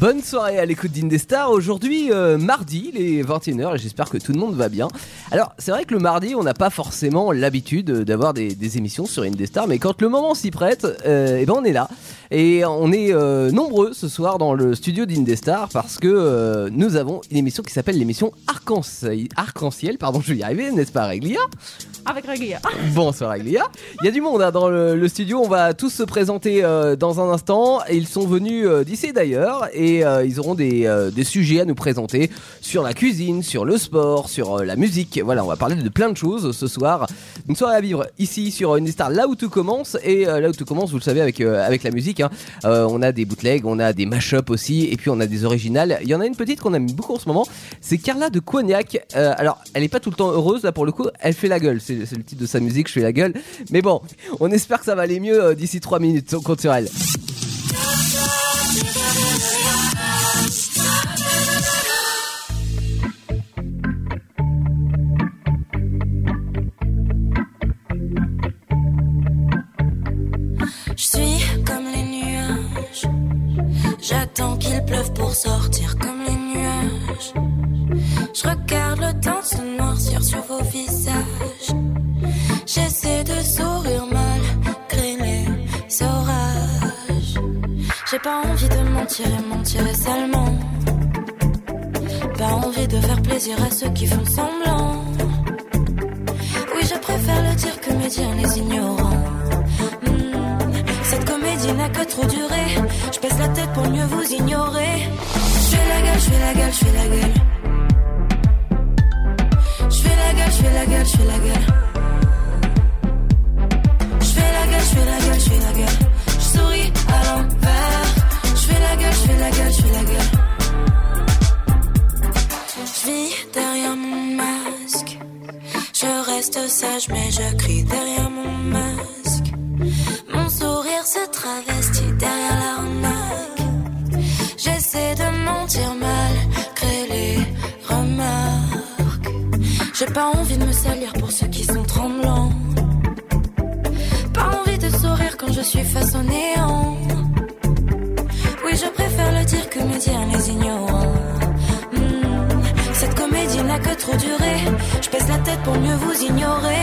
Bonne soirée à l'écoute d'Indestar. Aujourd'hui, euh, mardi, les 21h, et j'espère que tout le monde va bien. Alors, c'est vrai que le mardi, on n'a pas forcément l'habitude d'avoir des, émissions sur Indestar, mais quand le moment s'y prête, euh, eh ben on est là. Et on est euh, nombreux ce soir dans le studio d'Indestar parce que euh, nous avons une émission qui s'appelle l'émission Arc-en-Ciel. Arc-en-Ciel, pardon, je vais y arriver, n'est-ce pas, Réglia? Avec Réglia. Bonsoir Réglia. Il y a du monde hein, dans le, studio. On va tous se présenter euh, dans un instant. Ils sont venus euh, d'ici d'ailleurs et euh, ils auront des, sujets à nous présenter sur la cuisine, sur le sport, sur la musique. Voilà, on va parler de plein de choses ce soir. Une soirée à vivre ici sur Indestar, là où tout commence. Et là où tout commence, vous le savez, avec, la musique. hein. On a des bootlegs, on a des mashups aussi, et puis on a des originales. Il y en a une petite qu'on aime beaucoup en ce moment. C'est Carla de Cognac. Alors, elle est pas tout le temps heureuse là pour le coup. Elle fait la gueule. C'est le titre de sa musique. Je fais la gueule. Mais bon, on espère que ça va aller mieux euh, d'ici 3 minutes. On compte sur elle. Je suis comme les nuages. J'attends qu'il pleuve pour sortir comme les nuages. Je regarde le temps se noircir sur vos visages. Pas envie de mentir et mentir et salement. Pas envie de faire plaisir à ceux qui font semblant. Oui, je préfère le dire que me dire les ignorants. Hmm, Cette comédie n'a que trop duré. Je baisse la tête pour mieux vous ignorer. Je fais la gueule, je fais la gueule, je fais la gueule. Je fais la gueule, je fais la gueule, je fais la gueule. Vous ignorer.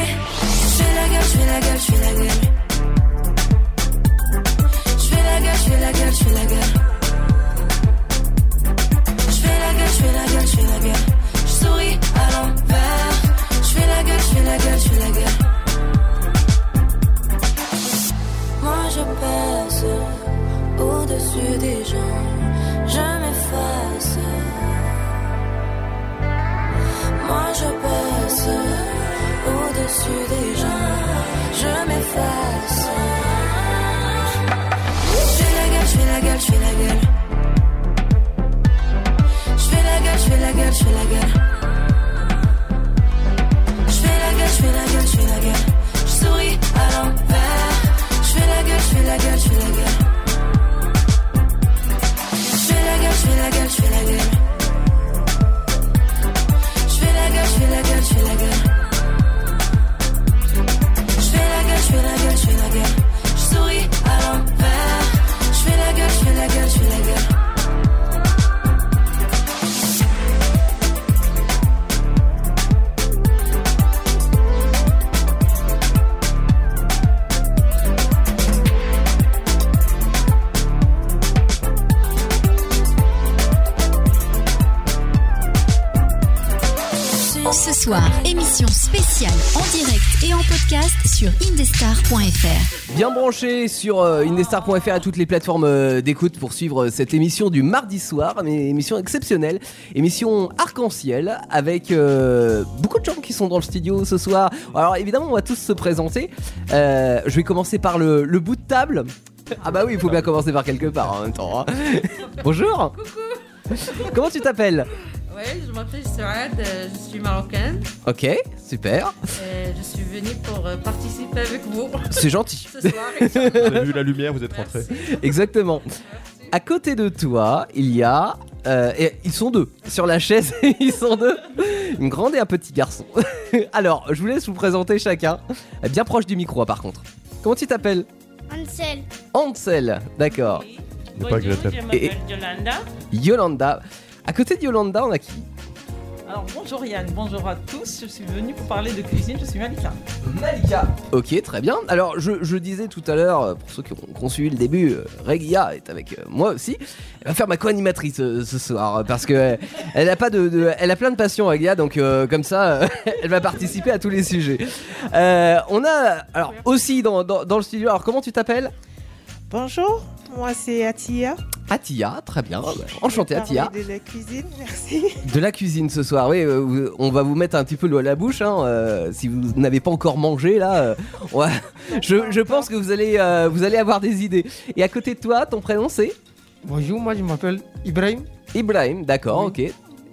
Soir, émission spéciale en direct et en podcast sur indestar.fr. Bien branché sur euh, indestar.fr et toutes les plateformes euh, d'écoute pour suivre euh, cette émission du mardi soir, une émission exceptionnelle, émission arc-en-ciel avec euh, beaucoup de gens qui sont dans le studio ce soir. Alors évidemment, on va tous se présenter. Euh, je vais commencer par le, le bout de table. Ah bah oui, il faut bien commencer par quelque part en même temps. hein. Bonjour. Comment tu t'appelles? Ouais, je m'appelle Saad, euh, je suis marocaine. Ok, super. Et je suis venue pour euh, participer avec vous C'est gentil. ce soir. Vous avez vu la lumière, vous êtes rentré. Exactement. À côté de toi, il y a. euh, et ils sont deux. Sur la chaise, ils sont deux. Une grande et un petit garçon. Alors, je vous laisse vous présenter chacun. Bien proche du micro, hein, par contre. Comment tu t'appelles? Ansel, Ansel, d'accord. pas Bonjour, je m'appelle Et- Yolanda. Yolanda. À côté de Yolanda, on a qui Alors bonjour Yann, bonjour à tous. Je suis venue pour parler de cuisine, je suis Malika. Malika. Ok, très bien. Alors, je, je disais tout à l'heure, pour ceux qui ont, qui ont suivi le début, euh, Regia est avec euh, moi aussi. Elle va faire ma co-animatrice euh, ce soir parce que elle a pas de, de- elle a plein de passion, Regia. Donc euh, comme ça, euh, elle va participer à tous les sujets. Euh, on a alors aussi dans, dans, dans le studio. Alors, comment tu t'appelles? Bonjour, moi c'est Atia. Atia, très bien. Enchanté, Atia. de la cuisine, merci. De la cuisine ce soir, oui, euh, on va vous mettre un petit peu l'eau à la bouche. hein, euh, si vous n'avez pas encore mangé, là, euh, va- je, je pense que vous allez, euh, vous allez avoir des idées. Et à côté de toi, ton prénom c'est? Bonjour, moi je m'appelle Ibrahim. Ibrahim, d'accord, ok.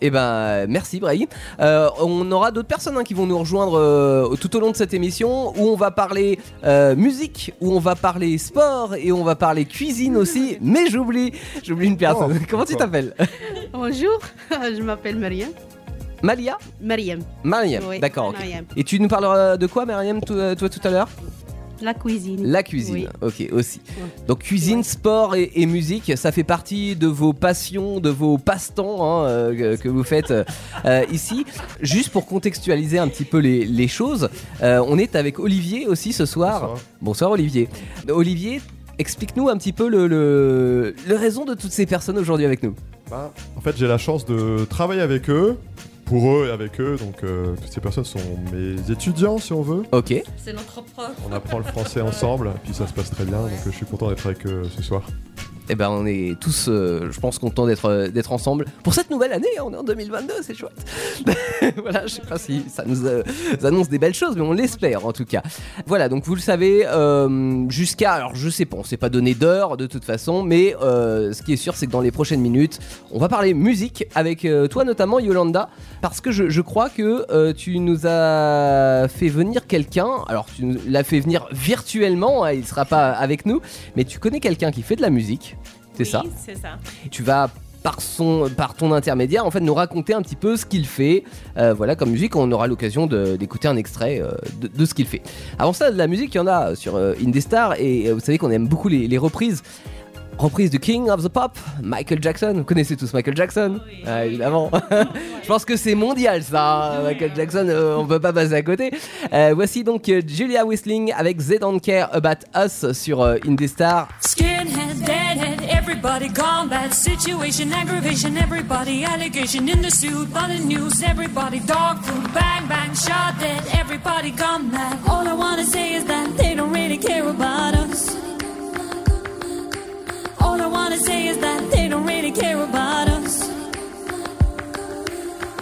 Eh ben, merci Ibrahim. Euh, on aura d'autres personnes hein, qui vont nous rejoindre euh, tout au long de cette émission où on va parler euh, musique, où on va parler sport et on va parler cuisine aussi. Mais j'oublie, j'oublie une personne. Oh, Comment tu t'appelles? Bonjour, je m'appelle Mariam. Malia? Mariam. Mariam, Oui, d'accord. Et tu nous parleras de quoi, Mariam, toi, toi, tout à l'heure? La cuisine. La cuisine, ok, aussi. Ouais. Donc cuisine, Ouais. sport et, et musique, ça fait partie de vos passions, de vos passe-temps hein, euh, que, que vous faites euh, euh, ici. Juste pour contextualiser un petit peu les, les choses, euh, on est avec Olivier aussi ce soir. Bonsoir. Bonsoir Olivier. Olivier, explique-nous un petit peu le, le, le raison de toutes ces personnes aujourd'hui avec nous. Bah, en fait, j'ai la chance de travailler avec eux, pour eux et avec eux. Donc, euh, toutes ces personnes sont mes étudiants, si on veut. Ok. C'est notre prof. On apprend le français ensemble, puis ça se passe très bien. Donc, je suis content d'être avec eux ce soir. Eh ben on est tous, euh, je pense, contents d'être euh, d'être ensemble pour cette nouvelle année. On est en 2022, c'est chouette. voilà, je sais pas si ça nous euh, annonce des belles choses, mais on l'espère en tout cas. Voilà, donc vous le savez, jusqu'à, alors je sais pas, on s'est pas donné d'heure de toute façon, mais ce qui est sûr, c'est que dans les prochaines minutes, on va parler musique avec toi notamment Yolanda, parce que je, crois que tu nous as fait venir quelqu'un. Alors tu l'as fait venir virtuellement, hein, il sera pas avec nous, mais tu connais quelqu'un qui fait de la musique. C'est Oui, ça. C'est ça. Tu vas par son, par ton intermédiaire, en fait, nous raconter un petit peu ce qu'il fait. Euh, voilà, comme musique, on aura l'occasion de- d'écouter un extrait euh, de, de ce qu'il fait. Avant ça, de la musique, il y en a sur euh, Indestar, et euh, vous savez qu'on aime beaucoup les, les reprises. Reprise de King of the Pop, Michael Jackson. Vous connaissez tous Michael Jackson Oui. Ah, Évidemment. Je pense que c'est mondial ça, Michael Jackson, euh, on peut pas passer à côté. Euh, voici donc euh, Julia Whistling avec They Don't Care About Us sur euh, Indestar. Skinhead, deadhead, everybody gone bad. Situation, aggravation, everybody allegation in the suit, on the news, everybody dog food, bang bang, shot dead, everybody gone mad. All I wanna say is that care about us.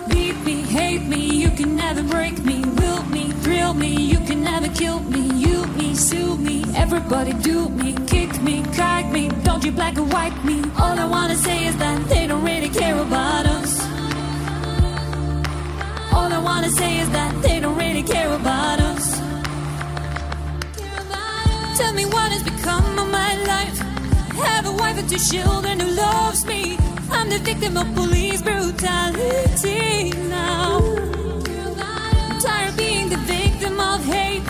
Beat me, hate me, you can never break me. Will me, thrill me, you can never kill me. You me, sue me, everybody do me. Kick me, kite me, don't you black and white me. All I wanna say is that they don't really care about us. All I wanna say is that they don't really care about us. Tell me what has become of my life. Have a wife and two children who loves me. I'm the victim of police brutality now. I'm tired of being the victim of hate.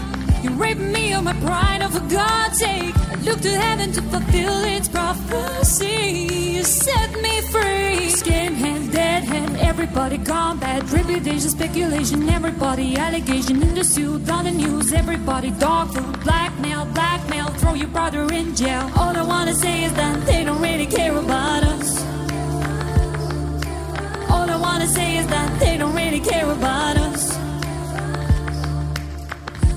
You're raping me of my pride, oh for God's sake. I look to heaven to fulfill its prophecy. You set me free. Skinhead, hand, everybody gone bad. Reputation, speculation, everybody allegation in the suit, on the news, everybody dog food, blackmail, blackmail, throw your brother in jail. All I wanna say is that they don't really care about us. All I wanna say is that they don't really care about us.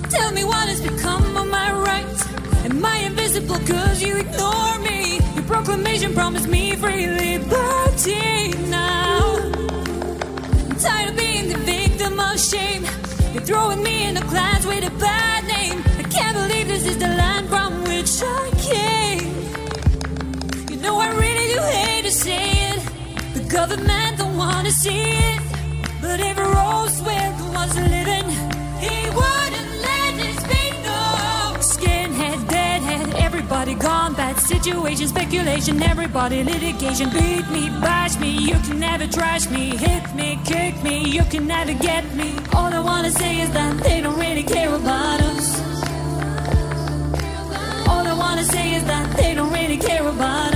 Tell me what has become of my rights. Am I invisible cause you ignore me? Your proclamation promised me free liberty now. I'm tired of being the victim of shame. You're throwing me in a class with a bad this is the land from which I came. You know I really do hate to say it. The government don't wanna see it. But if Roosevelt was living, he wouldn't let this be known. Skinhead, deadhead, everybody gone bad. Situation, speculation, everybody litigation. Beat me, bash me, you can never trash me. Hit me, kick me, you can never get me. All I wanna say is that they don't really care about us. Wanna say is that they don't really care about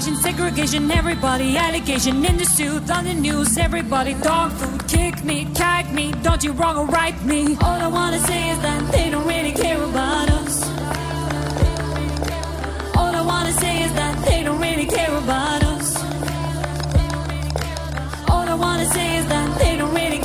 situation, segregation, everybody allegation in the suit on the news. Everybody dog food, kick me, kite me, don't you wrong or right me. All I wanna say is that they don't really care about us. All I wanna say is that they don't really care about us. All I wanna say is that they don't really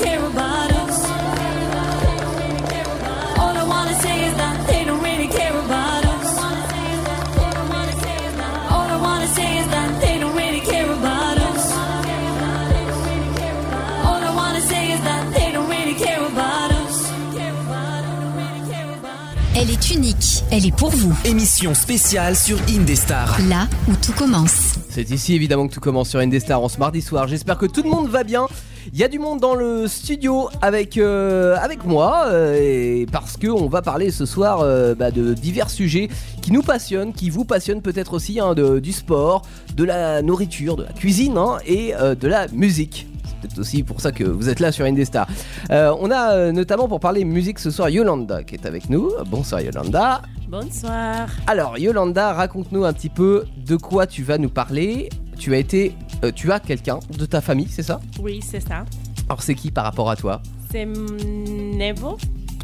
elle est pour vous. Émission spéciale sur Indestar. Là où tout commence. C'est ici évidemment que tout commence sur Indestar en ce mardi soir. J'espère que tout le monde va bien. Il y a du monde dans le studio avec, euh, avec moi euh, et parce que on va parler ce soir euh, bah, de divers sujets qui nous passionnent, qui vous passionnent peut-être aussi, hein, de- du sport, de la nourriture, de la cuisine hein, et euh, de la musique. C'est peut-être aussi pour ça que vous êtes là sur Indestar. Euh, on a euh, notamment pour parler musique ce soir Yolanda qui est avec nous. Bonsoir Yolanda. Bonsoir. Alors Yolanda, raconte-nous un petit peu de quoi tu vas nous parler. Tu as été, euh, tu as quelqu'un de ta famille, c'est ça? Oui, c'est ça. Alors c'est qui par rapport à toi? C'est Nevo.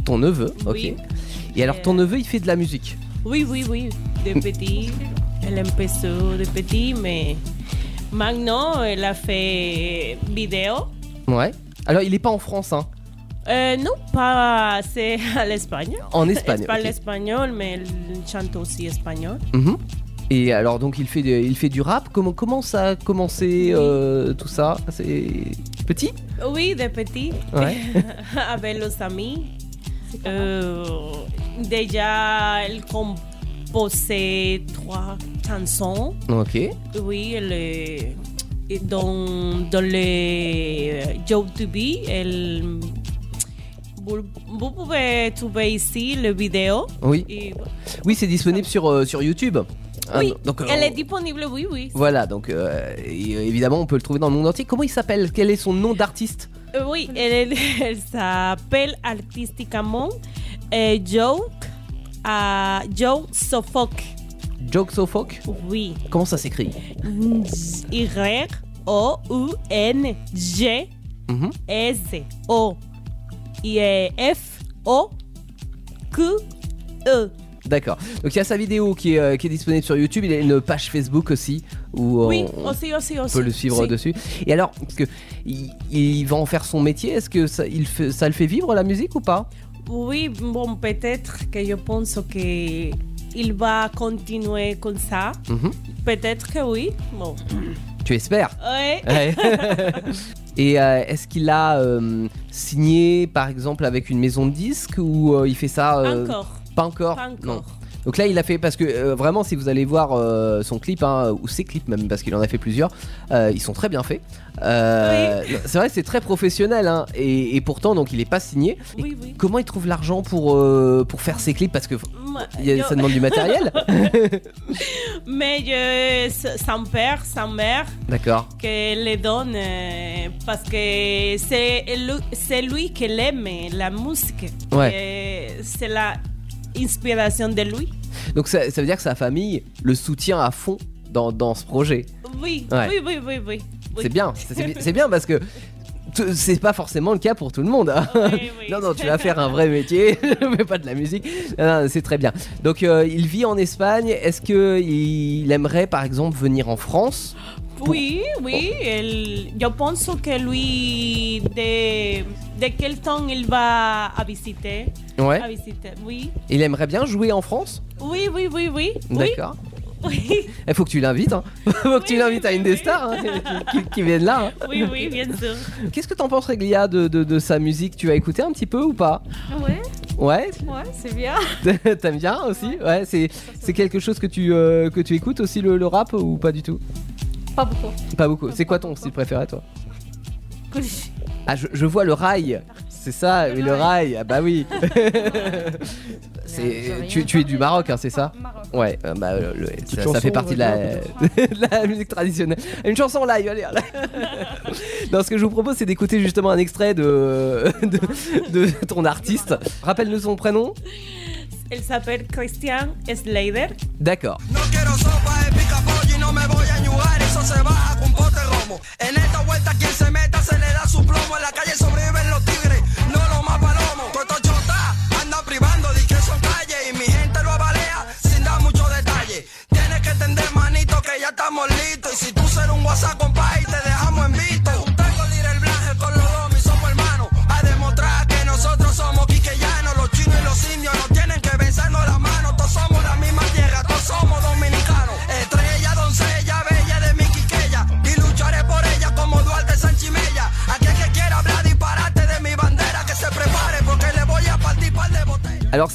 Ton neveu, ok. Oui. Et alors ton neveu, il fait de la musique? Oui, oui, oui. De petit. Elle empezó de petit, mais maintenant, elle a fait vidéo. Ouais. Alors il est pas en France, hein? Euh, non, pas. C'est à l'Espagne. En Espagne, Elle parle ok. espagnol, mais elle chante aussi espagnol. Mhm. Et alors donc il fait, de- il fait du rap. Comment, comment ça a commencé euh, tout ça? C'est petit? Oui, de petit. Ouais. Avec los amis. Euh, déjà, elle composait trois chansons. Ok. Oui, elle est et dans, dans les YouTube, elle, vous, vous pouvez trouver ici le vidéo. Oui. Et- Oui, c'est disponible sur, euh, sur YouTube. Ah, oui, donc, euh, elle est disponible, oui, oui. Voilà, donc euh, euh, évidemment on peut le trouver dans le monde entier. Comment il s'appelle? Quel est son nom d'artiste? Oui, elle, elle s'appelle artistiquement euh, Joke, à Joe Suffolk. Joke Sofok Oui. Comment ça s'écrit? Y-O-U-N-G Mhm. S-O I-F-O Q-E. D'accord. Donc il y a sa vidéo qui est, euh, qui est disponible sur YouTube. Il y a une page Facebook aussi où on, Oui, on aussi, aussi, aussi. peut le suivre dessus. Et alors, parce que il, il va en faire son métier. Est-ce que ça, il fait- ça le fait vivre la musique ou pas? Oui, bon, peut-être que je pense que il va continuer comme ça. Mhm. Peut-être que oui. Bon. Tu espères Ouais. Ouais. Et euh, est-ce qu'il a euh, signé par exemple avec une maison de disques ou euh, il fait ça Encore. Pas encore. Pas encore. Non. Donc là, il a fait parce que euh, vraiment, si vous allez voir euh, son clip hein, ou ses clips même, parce qu'il en a fait plusieurs, euh, ils sont très bien faits. C'est vrai, c'est très professionnel hein, et, et pourtant, donc, il est pas signé. Et Oui, oui. Comment il trouve l'argent pour pour faire ses clips? Parce que y a- ça demande du matériel. Mais son père, sa mère, D'accord. que les donne parce que c'est lui, lui qui aime la musique. Ouais. C'est la inspiration de lui. Donc ça, ça veut dire que sa famille le soutient à fond dans, dans ce projet. Oui, Ouais. oui, oui, oui, oui. oui. C'est bien, c'est bien- parce que c'est pas forcément le cas pour tout le monde. hein. non, non, tu vas faire un vrai métier, mais pas de la musique. C'est très bien. Donc, euh, il vit en Espagne. Est-ce que il aimerait, par exemple, venir en France? Oui, oui. elle- je pense que lui, de, de quel temps il va à visiter? Ouais. À visiter, oui. Il aimerait bien jouer en France? Oui, oui, oui, oui. D'accord. Oui, Il faut que tu l'invites. Hein. faut que tu l'invites à une des stars hein, qui, qui- qui viennent là. hein. oui, oui, bien sûr. Qu'est-ce que t'en penses, Réglia, de, de- de sa musique? Tu as écouté un petit peu ou pas? Ouais, Ouais ouais, c'est bien. T'aimes bien aussi? Ouais, c'est c'est quelque chose que tu, euh, que tu écoutes aussi le, le rap ou pas du tout? Pas beaucoup. Pas beaucoup. C'est quoi ton style préféré toi Ah, je, je vois le rail. C'est ça, oui, le rail. Ah bah oui. c'est tu, tu es du Maroc, hein, c'est ça Ouais, euh, bah, le- le- ça, ça chanson, fait partie de la, de la musique traditionnelle. Une chanson live, allez. allez. non, ce que je vous propose, c'est d'écouter justement un extrait de, de, de ton artiste. Rappelle-nous son prénom. Elle s'appelle Christian Slater. D'accord. No quiero sopa de pica se baja con pote romo. En esta vuelta quien se meta se le da su plomo. En la calle sobreviven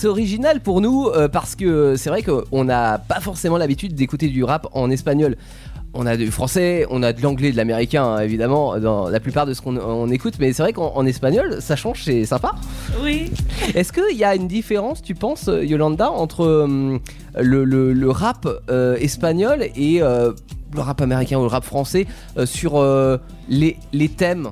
c'est original pour nous euh, parce que c'est vrai qu'on n'a pas forcément l'habitude d'écouter du rap en espagnol. On a du français, on a de l'anglais, de l'américain hein, évidemment dans la plupart de ce qu'on on écoute, mais c'est vrai qu'en en espagnol ça change, c'est sympa. Oui. Est-ce qu'il y a une différence, tu penses, euh, Yolanda, entre hum, le, le- le rap euh, espagnol et euh, le rap américain ou le rap français euh, sur euh, les, les thèmes?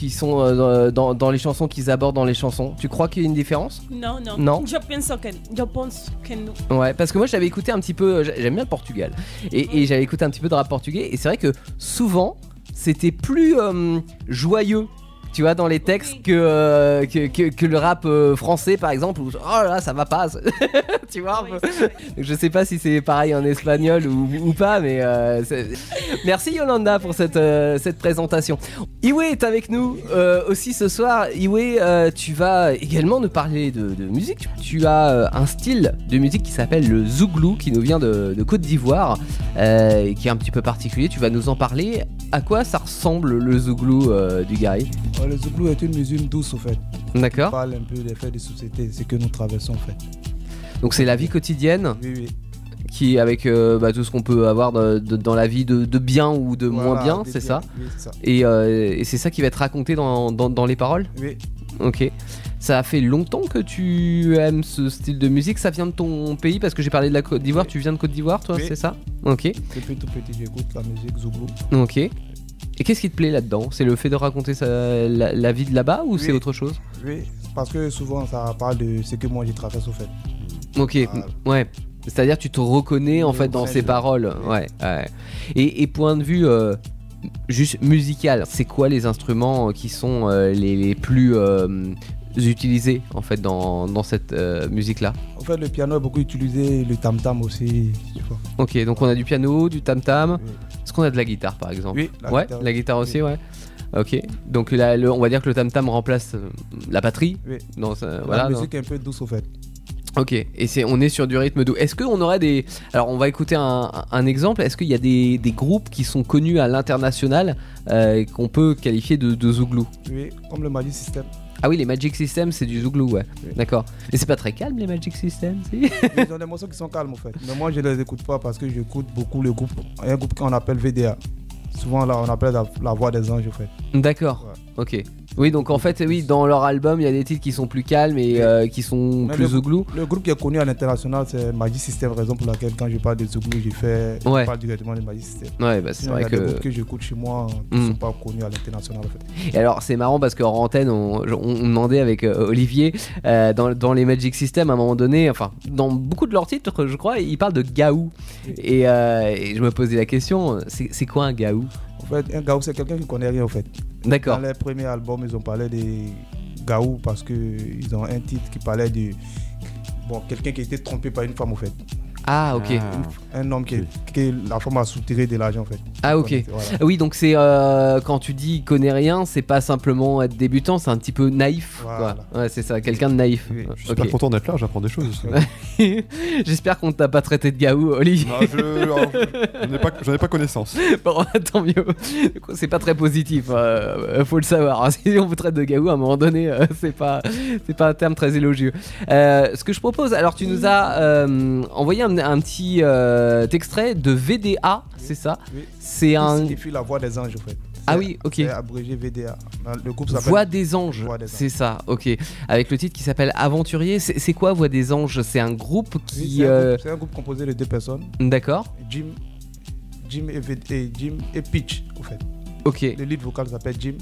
Qui sont euh, dans, dans les chansons qu'ils abordent dans les chansons Tu crois qu'il y a une différence? Non, non. Non? Je pense que, je pense que non. Ouais, parce que moi j'avais écouté un petit peu, j'a- j'aime bien le Portugal, et, et j'avais écouté un petit peu de rap portugais, et c'est vrai que souvent c'était plus euh, joyeux. Tu vois, dans les textes que, euh, que, que- que le rap euh, français par exemple, où oh là ça va pas, tu vois. Donc, je sais pas si c'est pareil en espagnol ou, ou pas, mais euh, merci Yolanda pour cette, cette présentation. Iwe est avec nous aussi ce soir. Iwe, tu vas également nous parler de, de musique. Tu as un style de musique qui s'appelle le zouglou, qui nous vient de, de Côte d'Ivoire, et qui est un petit peu particulier. Tu vas nous en parler. À quoi ça ressemble le zouglou du Gary Le zouglou est une musique douce, au fait. D'accord. On parle un peu des faits de société, ce que nous traversons, en fait. Donc c'est la vie quotidienne Oui, oui. qui avec euh, bah, tout ce qu'on peut avoir de- de- dans la vie de, de bien ou de Voilà, moins bien, c'est ça oui, c'est ça. Et, euh, et c'est ça qui va être raconté dans, dans- dans les paroles Oui. Ok. Ça a fait longtemps que tu aimes ce style de musique Ça vient de ton pays Parce que j'ai parlé de la Côte d'Ivoire. Tu viens de Côte d'Ivoire, toi, Oui. c'est ça? Ok. Depuis tout petit, j'écoute la musique zouglou. Ok. Et qu'est-ce qui te plaît là-dedans? C'est le fait de raconter sa- la, la vie de là-bas ou c'est autre chose? Oui, parce que souvent, ça parle de ce que moi, j'ai traversé, au fait. Ok, ouais. C'est-à-dire tu te reconnais en Oui, fait dans ces paroles. Ouais, ouais. Et, et point de vue euh, juste musical, c'est quoi les instruments euh, qui sont euh, les, les plus euh, utilisés en fait dans, dans cette euh, musique-là En fait, le piano est beaucoup utilisé, le tam-tam aussi. tu vois. Ok, donc on a du piano, du tam-tam. Est-ce qu'on a de la guitare par exemple Oui, la ouais, guitare la guitare aussi, ouais. Ok, donc là, le- on va dire que le tam-tam remplace euh, la batterie. Oui. Dans, La voilà, dans- musique est un peu douce, au fait. Ok, et c'est on est sur du rythme doux. Est-ce qu'on aurait des. Alors, on va écouter un, un exemple. Est-ce qu'il y a des, des groupes qui sont connus à l'international euh, qu'on peut qualifier de, de zouglou? Oui, comme le Magic System. Ah oui, les Magic System, c'est du zouglou, ouais. D'accord. Mais c'est pas très calme, les Magic System, si Ils ont des morceaux qui sont calmes, en fait. Mais moi, je les écoute pas parce que j'écoute beaucoup le groupe. Il y a un groupe qu'on appelle VDA. Souvent, là, on appelle la, la voix des anges, en fait. D'accord. Ok. Oui, donc en fait, oui, dans leur album, il y a des titres qui sont plus calmes et euh, qui sont Mais plus le, zouglou. le groupe qui est connu à l'international, c'est Magic System, raison pour laquelle quand je parle de Zouglou, je, fais, Ouais. je parle directement de Magic System. Ouais, bah, c'est vrai il y a que- des groupes que j'écoute chez moi qui ne Mm. sont pas connus à l'international, en fait. Et alors c'est marrant parce qu'en antenne on, on- on demandait avec euh, Olivier euh, dans, dans les Magic System à un moment donné, enfin dans beaucoup de leurs titres je crois, ils parlent de gaou. Et, et je me posais la question, c'est quoi un gaou? Fait, un gaou, c'est quelqu'un qui connaît rien, en fait. D'accord. Dans les premiers albums, ils ont parlé des gaou parce qu'ils ont un titre qui parlait de. Bon, quelqu'un qui a été trompé par une femme, en fait. Ah ok. Un homme qui, qui la femme a soutiré de l'argent, en fait. Ah ok. Voilà. Oui donc c'est euh, quand tu dis connais rien, c'est pas simplement être débutant, c'est un petit peu naïf. quoi. Ouais c'est ça, quelqu'un de naïf. Je suis super content d'être là, j'apprends des choses. J'espère qu'on ne t'a pas traité de gaou, Olivier. Non, je- j'en ai pas- ai pas connaissance. Bon, tant mieux. C'est pas très positif, euh, faut le savoir. Si on vous traite de gaou, à un moment donné, euh, c'est pas, c'est pas un terme très élogieux. Euh, ce que je propose, alors tu nous as euh, envoyé un, un petit euh, extrait de VDA, c'est ça Oui. C'est Qui un signifie la voix des anges, en fait. Ah oui, ok. Abrégé VDA. Le groupe s'appelle Voix des anges, c'est ça, ok. Avec le titre qui s'appelle Aventurier. C'est quoi Voix des anges? C'est un groupe qui. c'est un, euh, groupe- c'est un groupe composé de deux personnes. D'accord. Jim, Jim et, V- et Jim et Pitch, en fait. Ok. Le lead vocal s'appelle Jim,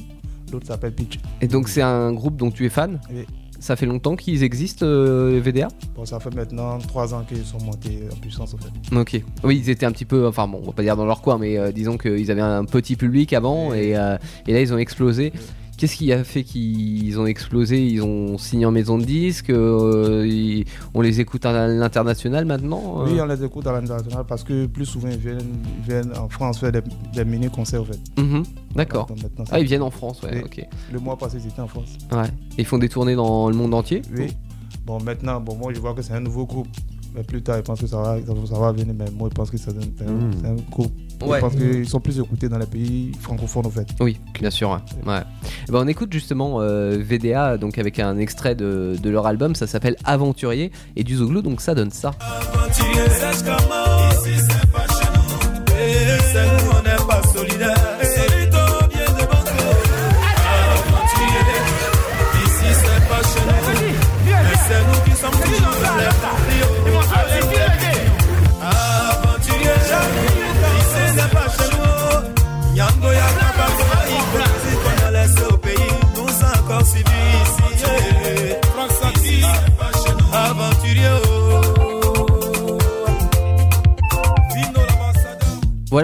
l'autre s'appelle Pitch. Et donc c'est un groupe dont tu es fan? Oui. Ça fait longtemps qu'ils existent, euh, VDA Bon, ça fait maintenant 3 ans qu'ils sont montés en puissance, en fait. Ok. Oui, ils étaient un petit peu, enfin bon, on va pas dire dans leur coin, mais euh, disons qu'ils avaient un petit public avant et, euh, et là ils ont explosé. Qu'est-ce qui a fait qu'ils ont explosé? Ils ont signé en maison de disques euh, ils- On les écoute à l'international maintenant euh? Oui, on les écoute à l'international parce que plus souvent ils viennent, ils viennent en France faire des, des mini-concerts, en fait. Mhm, D'accord. Ah, ils viennent en France, ouais, ok. Le mois passé, ils étaient en France. Ouais. Ils font des tournées dans le monde entier? Oui. Bon, maintenant, bon, moi, je vois que c'est un nouveau groupe. Mais plus tard, je pense que ça va, ça va- ça va venir. Mais moi, je pense que c'est un, c'est un-. Ouais. Je pense qu'ils sont plus écoutés dans les pays francophones, en fait. Oui, bien sûr. Ouais. Ouais. Eh ben, on écoute justement euh, VDA donc avec un extrait de, de leur album, ça s'appelle Aventurier et du Zouglou, donc ça donne ça. Aventurier, Nous encore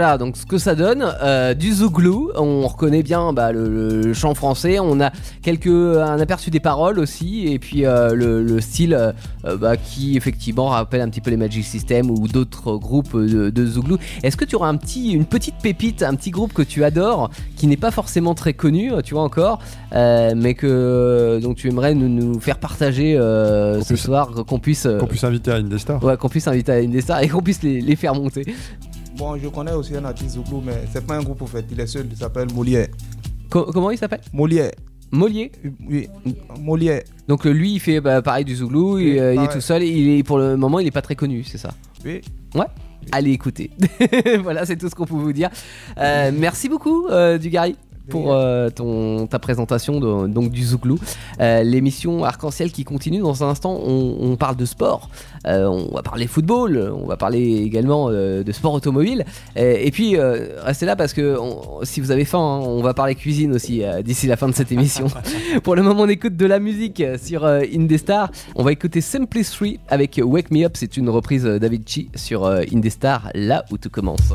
Voilà, donc ce que ça donne, euh, du Zouglou, on reconnaît bien bah, le, le chant français, on a quelques un aperçu des paroles aussi, et puis euh, le, le style euh, bah, qui effectivement rappelle un petit peu les Magic System ou d'autres groupes de, de Zouglou. Est-ce que tu auras un petit, une petite pépite, un petit groupe que tu adores, qui n'est pas forcément très connu, tu vois encore, mais que donc tu aimerais nous, nous faire partager ce soir, qu'on puisse Qu'on puisse inviter à Indestar. ouais, qu'on puisse inviter à Indestar et qu'on puisse les, les faire monter? Bon, je connais aussi un artiste Zouglou, mais c'est pas un groupe, en fait. Il est seul, il s'appelle Molière. Co- comment il s'appelle? Molière. Molière? Oui, Molière. Donc euh, lui, il fait bah, pareil du Zouglou, Oui, euh, il est tout seul, et il est, pour le moment, il est pas très connu, c'est ça? Oui. Ouais Allez écouter. voilà, c'est tout ce qu'on peut vous dire. Euh, merci beaucoup, euh, Dugarry. Pour euh, ton, ta présentation de- donc du Zouglou. Euh, L'émission Arc-en-Ciel qui continue. Dans un instant, on, on parle de sport. Euh, on va parler football. On va parler également de sport automobile. Et puis, restez là parce que on- si vous avez faim, hein, on va parler cuisine aussi d'ici la fin de cette émission. Pour le moment, on écoute de la musique sur Indestar. On va écouter Simply Three avec Wake Me Up. C'est une reprise d'Avicii sur Indestar, là où tout commence.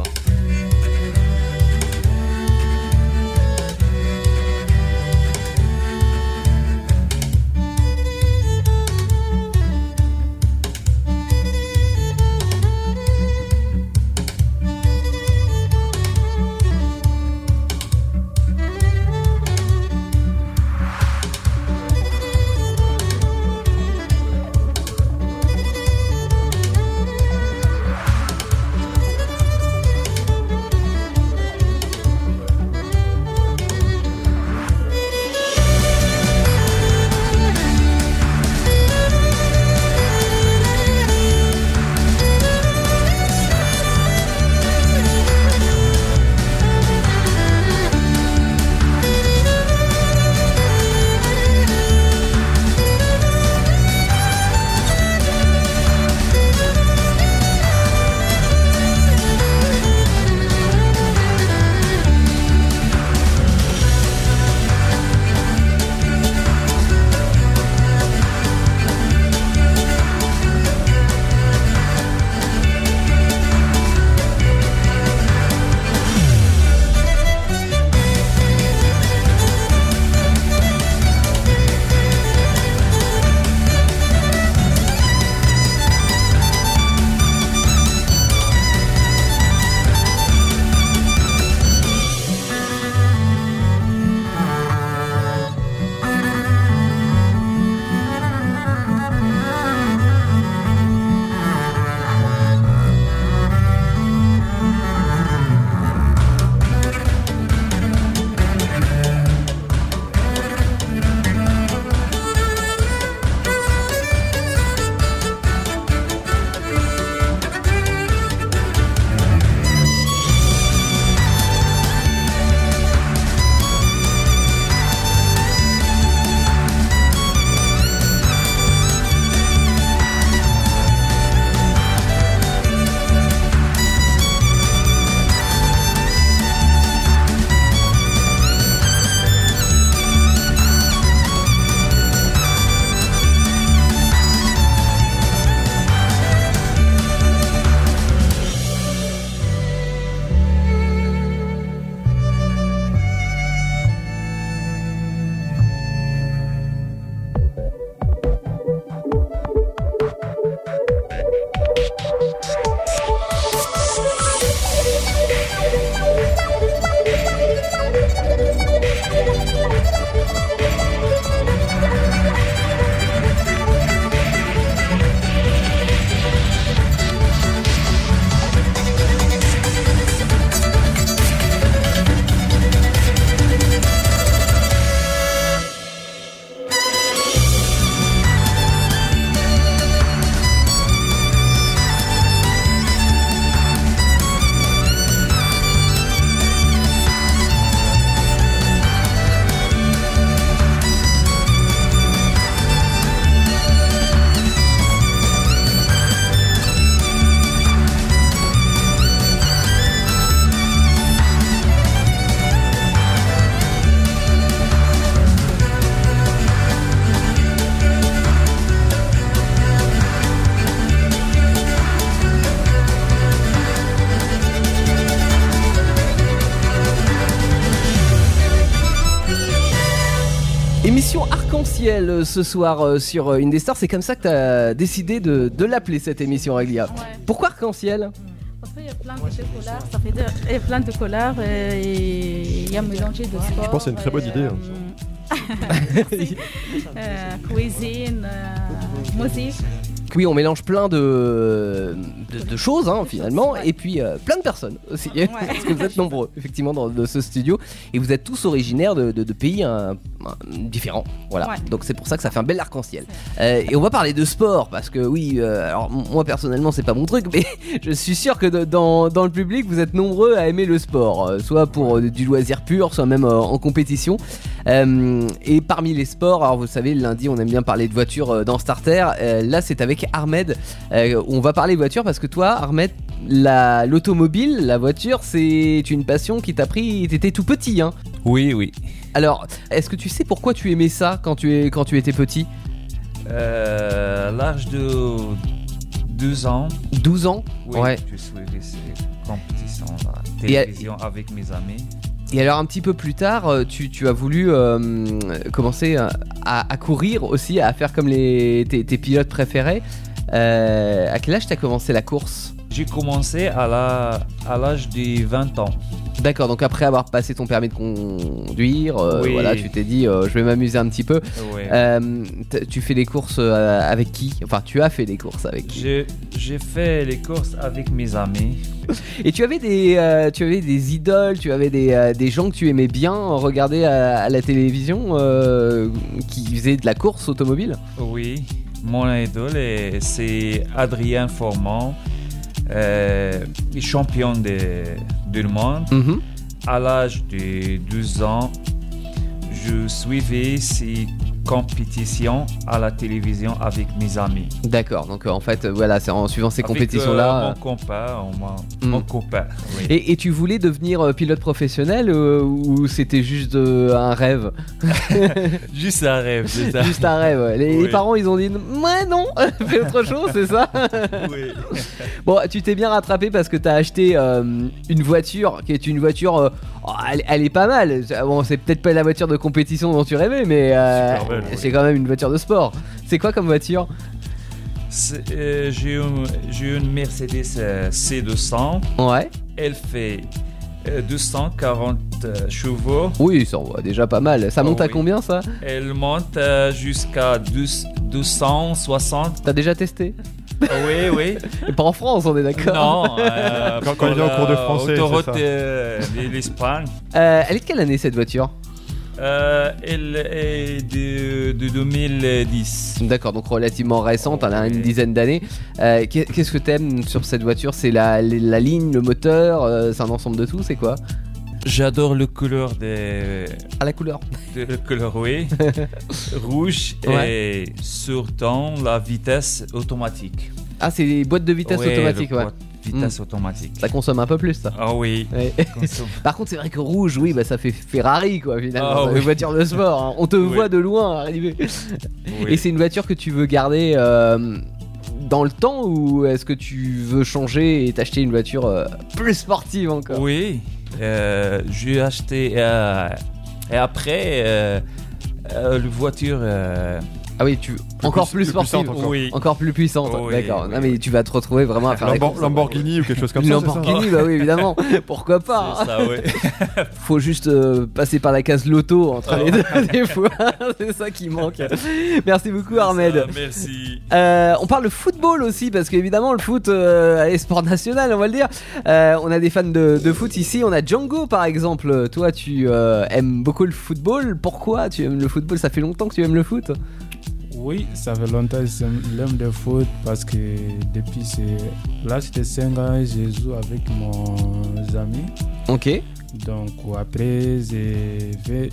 Euh, ce soir euh, sur euh, Indestar. C'est comme ça que tu as décidé de, de l'appeler cette émission, Reglia. Pourquoi arc-en-ciel? Parce qu'il y a plein de couleurs, ça fait de, il y a plein de couleurs et il y a mélangé de sport. Je pense que c'est une très bonne idée. hein. euh, cuisine, euh, musique. Oui, on mélange plein de, de, de choses hein, finalement, et puis euh, plein de personnes aussi, parce que vous êtes nombreux effectivement dans, dans ce studio, et vous êtes tous originaires de, pays hein, différents. Voilà, Ouais. donc c'est pour ça que ça fait un bel arc-en-ciel. Euh, et on va parler de sport, parce que oui, euh, alors moi personnellement c'est pas mon truc, mais je suis sûr que de- dans, dans le public vous êtes nombreux à aimer le sport, soit pour du loisir pur, soit même en compétition. Et parmi les sports, alors vous savez, lundi on aime bien parler de voitures euh, dans Starter. Là c'est avec Ahmed. On va parler voiture parce que toi, Ahmed, la- l'automobile, la, voiture, c'est une passion qui t'a pris. T'étais tout petit, hein Oui, oui. Alors, est-ce que tu sais pourquoi tu aimais ça quand tu, es, quand tu étais petit? Euh, à l'âge de 12 ans. 12 ans? Oui, Ouais. je suivais ces compétitions, la à- télévision avec mes amis. Et alors un petit peu plus tard, euh, tu, tu as voulu euh, commencer à, à courir aussi, à faire comme les, tes, tes pilotes préférés. Euh, à quel âge t'as commencé la course? J'ai commencé à la- à l'âge de 20 ans. D'accord, donc après avoir passé ton permis de conduire, euh, Oui. voilà, tu t'es dit euh, je vais m'amuser un petit peu. Euh, tu fais des courses avec qui? Enfin, tu as fait des courses avec qui? J'ai fait les courses avec mes amis. Et tu avais des, tu avais des idoles, tu avais des, des gens que tu aimais bien regarder à, à la télévision qui faisaient de la course automobile? Oui, mon idole est- c'est Adrien Formand, euh, champion de, du monde. Mhm. À l'âge de 12 ans, je suivais ces compétitions à la télévision avec mes amis. D'accord, donc euh, en fait, euh, voilà, c'est en suivant ces compétitions-là. euh, mon copain, mon, Mm. mon copain. oui. Et, et tu voulais devenir pilote professionnel ou c'était juste un rêve? Juste un rêve, c'est ça. Juste un rêve. Les, parents, ils ont dit ouais non, fais autre chose, c'est ça? Oui. Bon, tu t'es bien rattrapé parce que t'as acheté euh, une voiture qui est une voiture. oh, elle, elle est pas mal. Bon, c'est peut-être pas la voiture de compétition dont tu rêvais, mais euh, Oui. c'est quand même une voiture de sport. C'est quoi comme voiture? Euh, J'ai une, Mercedes euh, C200. Ouais. Elle fait euh, 240 euh, chevaux. Oui, ça envoie déjà pas mal. Ça Oh monte à oui. combien ça? Elle monte euh, jusqu'à 12 260. T'as déjà testé? Oui, oui. Et pas en France, on est d'accord Non. euh, Quand- quand il vient au cours de français, c'est Autoroute euh, de l'Espagne. Euh, Elle est de quelle année cette voiture? Euh, elle est de, de 2010. D'accord, donc relativement récente, elle a une dizaine d'années. Euh, qu'est- Qu'est-ce que t'aimes sur cette voiture? C'est la, la ligne, le moteur, euh, c'est un ensemble de tout, c'est quoi? J'adore le couleur des. Ah, la couleur de- Le couleur, oui. Rouge Ouais. et surtout la vitesse automatique. Ah, c'est les boîtes de vitesse Ouais, automatique, ouais. boîte vitesse Hmm. automatique. Ça consomme un peu plus, ça. Ah oui. Ouais. Consomme. Par contre, c'est vrai que rouge, oui, bah ça fait Ferrari, quoi, finalement. Ah, oui. Une voiture de sport. hein. On te Oui. voit de loin arriver. Oui. Et c'est une voiture que tu veux garder euh, dans le temps ou est-ce que tu veux changer et t'acheter une voiture euh, plus sportive encore? Oui, euh, j'ai acheté et après la voiture. Ah oui, tu encore plus, plus sportive, puissante encore. Oui. encore plus puissante. Oui, D'accord. oui, Non mais tu vas te retrouver vraiment à faire Lambor- courses. Lamborghini ou quelque chose comme ça, Lamborghini, bah oui évidemment. Pourquoi pas? ça, oui. Faut juste euh, passer par la case loto entre les deux des fois. C'est ça qui manque. Merci beaucoup Ahmed. ça, merci. Euh, on parle de football aussi parce qu'évidemment le foot euh, est sport national on va le dire. Euh, on a des fans de, de foot ici. On a Django par exemple. Toi tu euh, aimes beaucoup le football. Pourquoi tu aimes le football? Ça fait longtemps que tu aimes le foot? Oui, ça fait longtemps que j'aime le foot parce que depuis c'est l'âge de 5 ans, je joue avec mes amis. Ok. Donc après, je vais,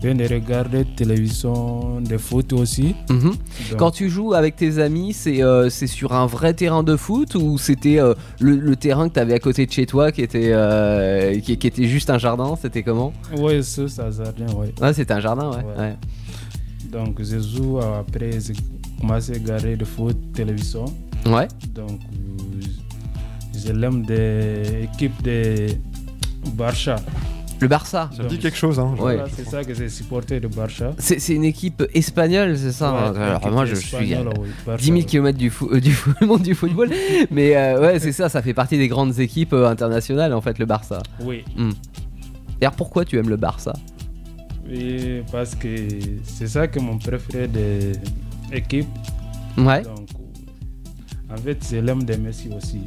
viens de regarder télévision de foot aussi. Mhm. Quand tu joues avec tes amis, c'est euh, c'est sur un vrai terrain de foot ou c'était euh, le, le terrain que tu avais à côté de chez toi qui était, euh, qui, qui était juste un jardin C'était comment? Oui, c'est ça, jardin, oui. Ouais, c'était un jardin, ouais. Ouais. ouais. Donc je joue après, j'ai commencé à regarder le foot télévision. Ouais. Donc je l'aime des équipes de Barça. Le Barça. Ça me dit quelque chose, hein. Ouais. C'est ça que j'ai supporté le Barça. C'est c'est une équipe espagnole, c'est ça hein Ouais, Alors moi je suis à espagnole, oui, Barça, 10 000 km du, fou- euh, du fou- monde du football, mais euh, ouais c'est ça, ça fait partie des grandes équipes euh, internationales en fait le Barça. Oui. Hmm. D'ailleurs pourquoi tu aimes le Barça? Oui, parce que c'est ça que mon préféré des équipes. Ouais. Donc, en fait, c'est l'homme de Messi aussi.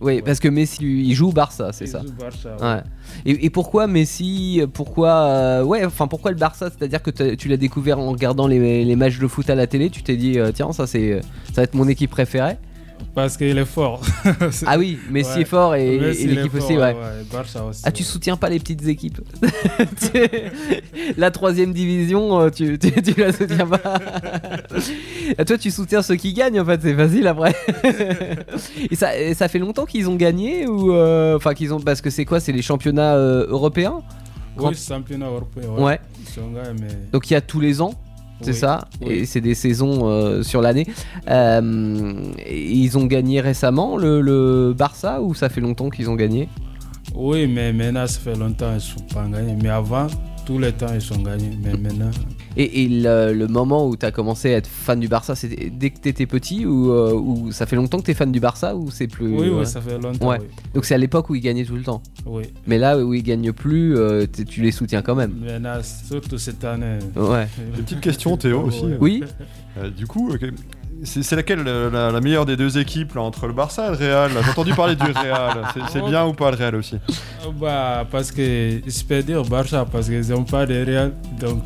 Oui, parce que Messi il joue au Barça, c'est ça. joue Barça, Ouais. ouais. Et, et pourquoi Messi Pourquoi euh, ouais, enfin pourquoi le Barça? C'est-à-dire que tu l'as découvert en regardant les, les matchs de foot à la télé, tu t'es dit euh, tiens ça c'est ça va être mon équipe préférée. Parce qu'il est fort. Ah oui, Messi Ouais. est fort et, et l'équipe aussi, ouais. Aussi. Ah, tu soutiens pas les petites équipes? La troisième division, euh, tu, tu, tu la soutiens pas? Ah, Toi, tu soutiens ceux qui gagnent, en fait, c'est facile après. et, ça, et ça fait longtemps qu'ils ont gagné ou euh, Enfin, qu'ils ont. Parce que c'est quoi C'est les championnats euh, européens? Oui, championnat européen. Ouais. Mais. Donc il y a tous les ans, c'est Oui, ça oui. Et c'est des saisons euh, sur l'année. Euh, ils ont gagné récemment le, le Barça ou ça fait longtemps qu'ils ont gagné? Oui, mais maintenant, ça fait longtemps qu'ils ne sont pas gagnés. Mais avant, tous les temps, ils sont gagnés. Mais maintenant. Et, et le, le moment où tu as commencé à être fan du Barça, c'était dès que tu étais petit ou, euh, ou ça fait longtemps que tu es fan du Barça ou c'est plus Oui, oui, ouais. ça fait longtemps, Ouais. oui. Donc c'est à l'époque où ils gagnaient tout le temps. Oui. Mais là où ils gagnent plus, euh, tu les soutiens quand même. Maintenant, surtout cette année. Ouais. Une petite question, Théo, aussi. Oui. Euh, du coup, ok, c'est c'est laquelle euh, la, la meilleure des deux équipes là, entre le Barça et le Real J'ai entendu parler du Real. C'est- C'est bien ou pas le Real aussi? Bah, parce que je peux dire Barça, parce qu'ils n'ont pas de Real. Donc.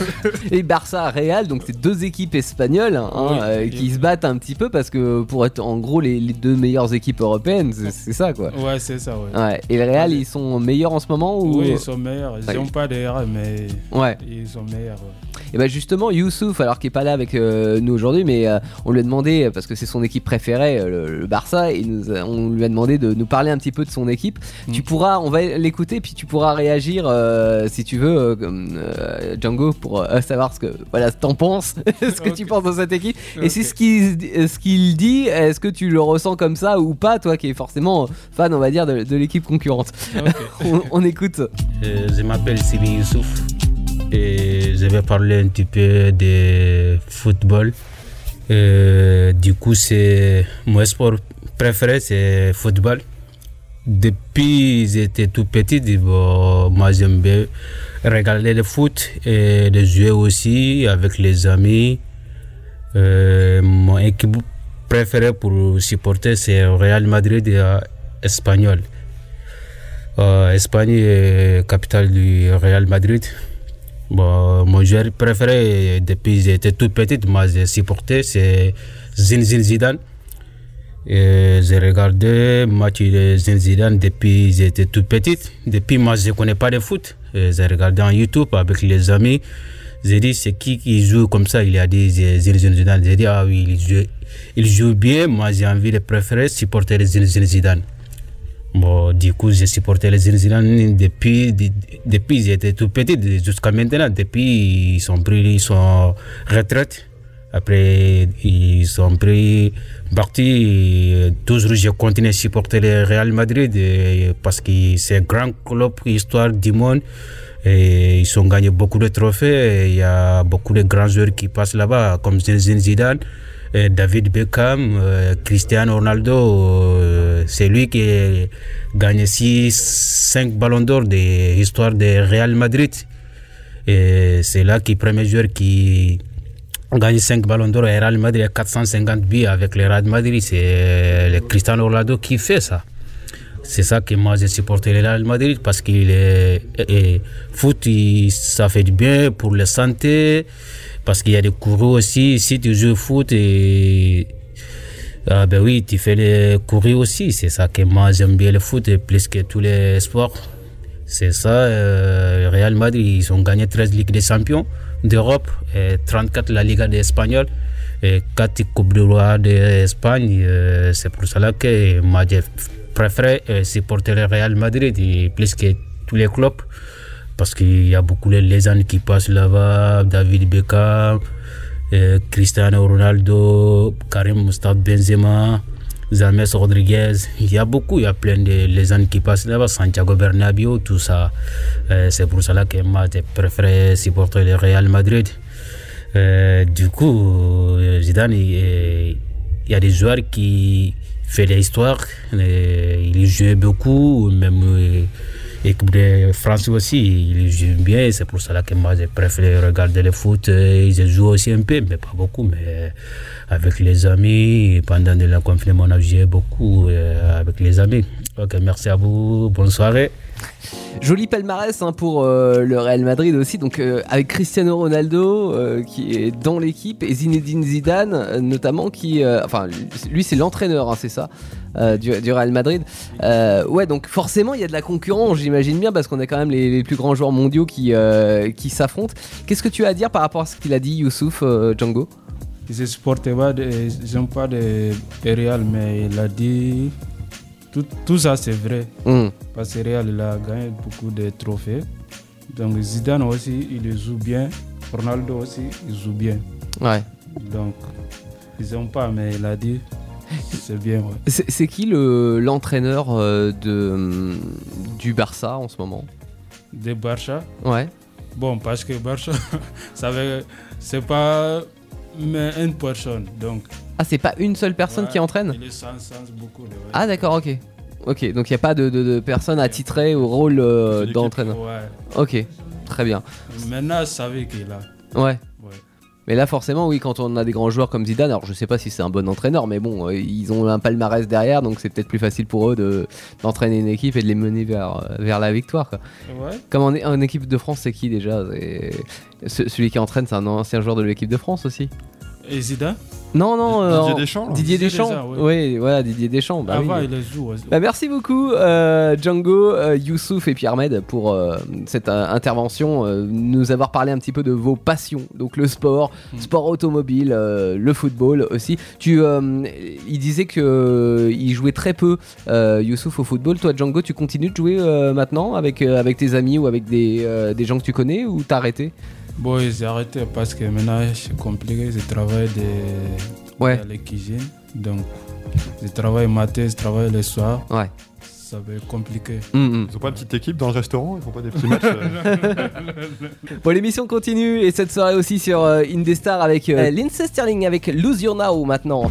Et Barça Real, donc c'est deux équipes espagnoles hein, Oui. euh, qui se battent un petit peu parce que pour être en gros les, les deux meilleures équipes européennes, c'est c'est ça quoi. Ouais, c'est ça, ouais. Ouais. Et le Real, ils sont meilleurs en ce moment ou Oui, ils sont meilleurs. Ils Ouais. n'ont pas de Real, mais. Ouais. Ils sont meilleurs. ouais. Et bah justement, Youssouf, alors qu'il est pas là avec euh, nous aujourd'hui, mais euh, on lui a demandé, parce que c'est son équipe préférée, euh, le, le Barça, et nous on lui a demandé de nous parler un petit peu de son équipe. Tu pourras, on va l'écouter, puis tu pourras réagir euh, si tu veux, euh, comme, euh, Django, pour euh, savoir ce que voilà, t'en penses, ce que tu penses de cette équipe. Et si ce qu'il ce qu'il dit, est-ce que tu le ressens comme ça ou pas, toi qui es forcément fan, on va dire, de, de l'équipe concurrente on, on écoute. Je m'appelle Sibi Youssouf et je vais parler un petit peu de football. Euh, du coup, c'est mon sport préféré, c'est football. Depuis j'étais tout petit, bon, moi j'aime bien regarder le foot et de jouer aussi avec les amis. Euh, mon équipe préférée pour supporter, c'est Real Madrid et, euh, espagnol. Espagne est capitale du Real Madrid. Bon, mon joueur préféré depuis que j'étais tout petit, moi j'ai supporté, c'est Zinedine Zidane. Et j'ai regardé match de Zinedine Zidane depuis que j'étais tout petit. Depuis moi je ne connais pas de foot. J'ai regardé en YouTube avec les amis. J'ai dit c'est qui qui joue comme ça? Il a dit Zinedine Zidane. J'ai dit ah oui il joue, il joue bien. Moi j'ai envie de préférer supporter Zinedine Zidane. Bon, du coup, j'ai supporté les Zidane depuis, de- depuis j'étais tout petit jusqu'à maintenant. Depuis, ils sont pris, ils sont retraite. Après, ils sont pris partis. Et Toujours, j'ai continué à supporter le Real Madrid parce que c'est un grand club, histoire du monde. Et ils ont gagné beaucoup de trophées. Il y a beaucoup de grands joueurs qui passent là-bas, comme Zinedine Zidane. Euh, David Beckham, euh, Cristiano Ronaldo, euh, c'est lui qui a gagné 5 ballons d'or de l'histoire de Real Madrid. Et c'est là qui est premier joueur qui a gagné 5 ballons d'or à Real Madrid, 450 buts avec le Real Madrid. C'est le Cristiano Ronaldo qui fait ça. C'est ça que moi j'ai supporté le Real Madrid parce qu'il est et- et foot, ça fait du bien pour la santé, parce qu'il y a des coureurs aussi. Si tu joues au foot ah ben oui, tu fais les courir aussi. C'est ça que moi j'aime bien le foot plus que tous les sports. C'est ça, euh, Real Madrid, ils ont gagné 13 Ligues des Champions d'Europe, et 34 la Liga d'Espagnol et 4 Coupes du Roi d'Espagne. Euh, c'est pour cela que moi j'ai préféré euh, supporter le Real Madrid plus que tous les clubs parce qu'il y a beaucoup de légendes qui passent là-bas, David Beckham, euh, Cristiano Ronaldo, Karim Moustapha Benzema, James Rodriguez. Il y a beaucoup, il y a plein de légendes qui passent là-bas. Santiago Bernabéu, tout ça. Euh, c'est pour cela que moi, j'ai préféré supporter le Real Madrid. Euh, du coup, Zidane, il, y a des joueurs qui font des histoires. Euh, il joue beaucoup, même euh, équipe de France aussi, il joue bien. C'est pour cela que moi, j'ai préféré regarder le foot. Euh, Je joue aussi un peu, mais pas beaucoup. Mais avec les amis, pendant le confinement, on a joué beaucoup euh, avec les amis. Ok, merci à vous. Bonne soirée. Joli palmarès hein, pour euh, le Real Madrid aussi, donc euh, avec Cristiano Ronaldo euh, qui est dans l'équipe et Zinedine Zidane euh, notamment qui, euh, enfin lui c'est l'entraîneur, hein, c'est ça, euh, du, du Real Madrid. Euh, ouais, donc forcément il y a de la concurrence, j'imagine bien, parce qu'on a quand même les, les plus grands joueurs mondiaux qui, euh, qui s'affrontent. Qu'est-ce que tu as à dire par rapport à ce qu'il a dit Youssouf euh, Django? Je supportais pas, j'aime pas Real, mais il a dit. Tout, tout ça, c'est vrai. Mm. Parce que Real, a gagné beaucoup de trophées. Donc Zidane aussi, il joue bien. Ronaldo aussi, il joue bien. Ouais. Donc, ils n'aiment pas, mais il a dit. C'est bien, ouais. C'est qui le- l'entraîneur euh, de, hum, du Barça en ce moment? De Barça? Ouais. Bon, parce que Barça, c'est pas mais une personne. Donc, Ah, c'est pas une seule personne Ouais, qui entraîne Il est sans, sans beaucoup de. ouais. Ah d'accord, ok. Ok, donc il n'y a pas de, de, de personne attitrée au rôle euh, d'entraîneur. ouais. Ok, très bien. Maintenant, je savais qu'il a. Ouais. Ouais. Mais là forcément, oui, quand on a des grands joueurs comme Zidane, alors je sais pas si c'est un bon entraîneur, mais bon, euh, ils ont un palmarès derrière, donc c'est peut-être plus facile pour eux de- d'entraîner une équipe et de les mener vers, euh, vers la victoire. Quoi. Ouais. Comme en, en équipe de France, c'est qui déjà? Ce- Celui qui entraîne, c'est un ancien joueur de l'équipe de France aussi Et Zidane? Non, non. euh, Didier Deschamps. Didier Didier Deschamps. Deschamps, oui, voilà, Didier Deschamps. Bah oui. il joue aussi. Bah, merci beaucoup euh, Django, euh, Youssouf et Pierre-Med pour euh, cette euh, intervention, euh, nous avoir parlé un petit peu de vos passions, donc le sport, Hmm. sport automobile, euh, le football aussi. Tu, euh, il disait que euh, il jouait très peu, euh, Youssouf au football. Toi Django, tu continues de jouer euh, maintenant avec euh, avec tes amis ou avec des, euh, des gens que tu connais ou t'as arrêté? Bon, j'ai arrêté parce que maintenant, c'est compliqué. Je travaille de, Ouais. dans la cuisine. Donc, je travaille matin, je travaille le soir. Ouais. Ça va être compliqué. Mm, Ils ont pas une petite équipe dans le restaurant Ils font pas des petits matchs euh Bon, l'émission continue et cette soirée aussi sur euh, Indestar avec euh, Lindsay Sterling avec Lose Your Now maintenant.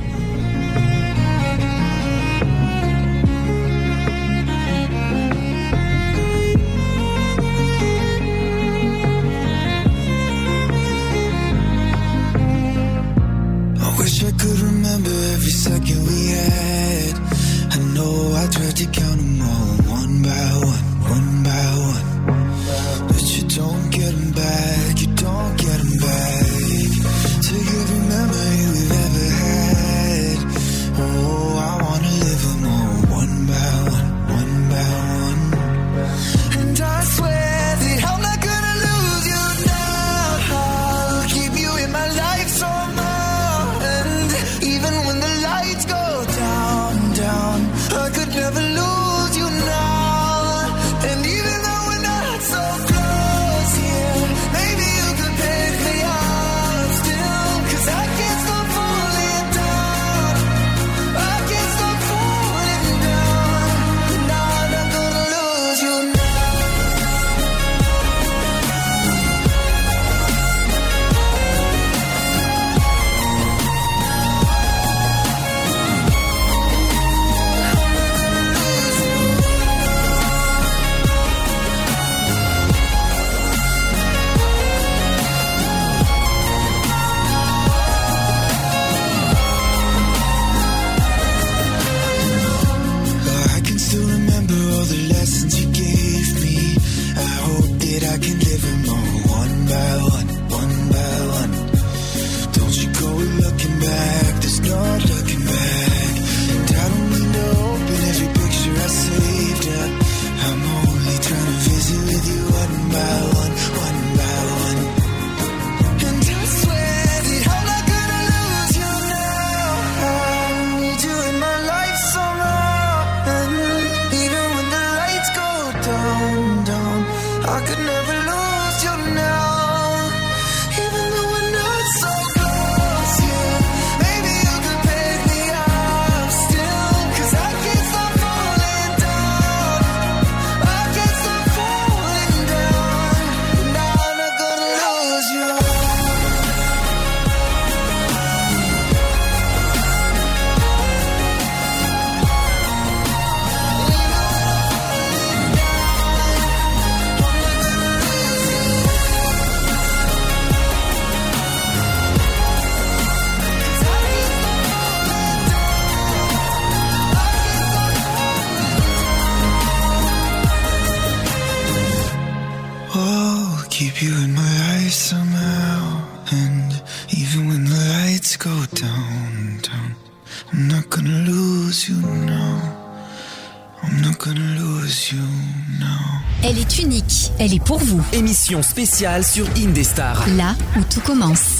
Pour vous. Émission spéciale sur Indestar. Là où tout commence.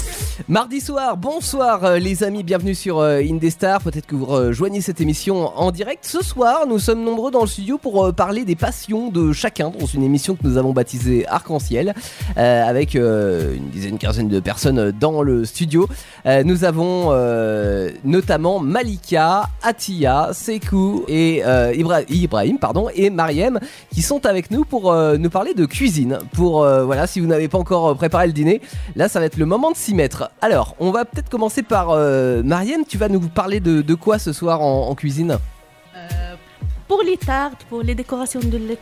Mardi soir, bonsoir euh, les amis, bienvenue sur euh, Indestar. Peut-être que vous rejoignez cette émission en direct. Ce soir, nous sommes nombreux dans le studio pour euh, parler des passions de chacun dans une émission que nous avons baptisée Arc-en-Ciel, avec une dizaine, quinzaine de personnes dans le studio. Nous avons notamment Malika, Atia, Sekou et Ibra- Ibrahim, pardon, et Mariem qui sont avec nous pour nous parler de cuisine. Pour voilà, si vous n'avez pas encore préparé le dîner, là ça va être le moment de s'y mettre. Alors, on va peut-être commencer par euh, Mariem. Tu vas nous parler de, de quoi ce soir en, en cuisine? Pour les tartes, pour les décorations de les-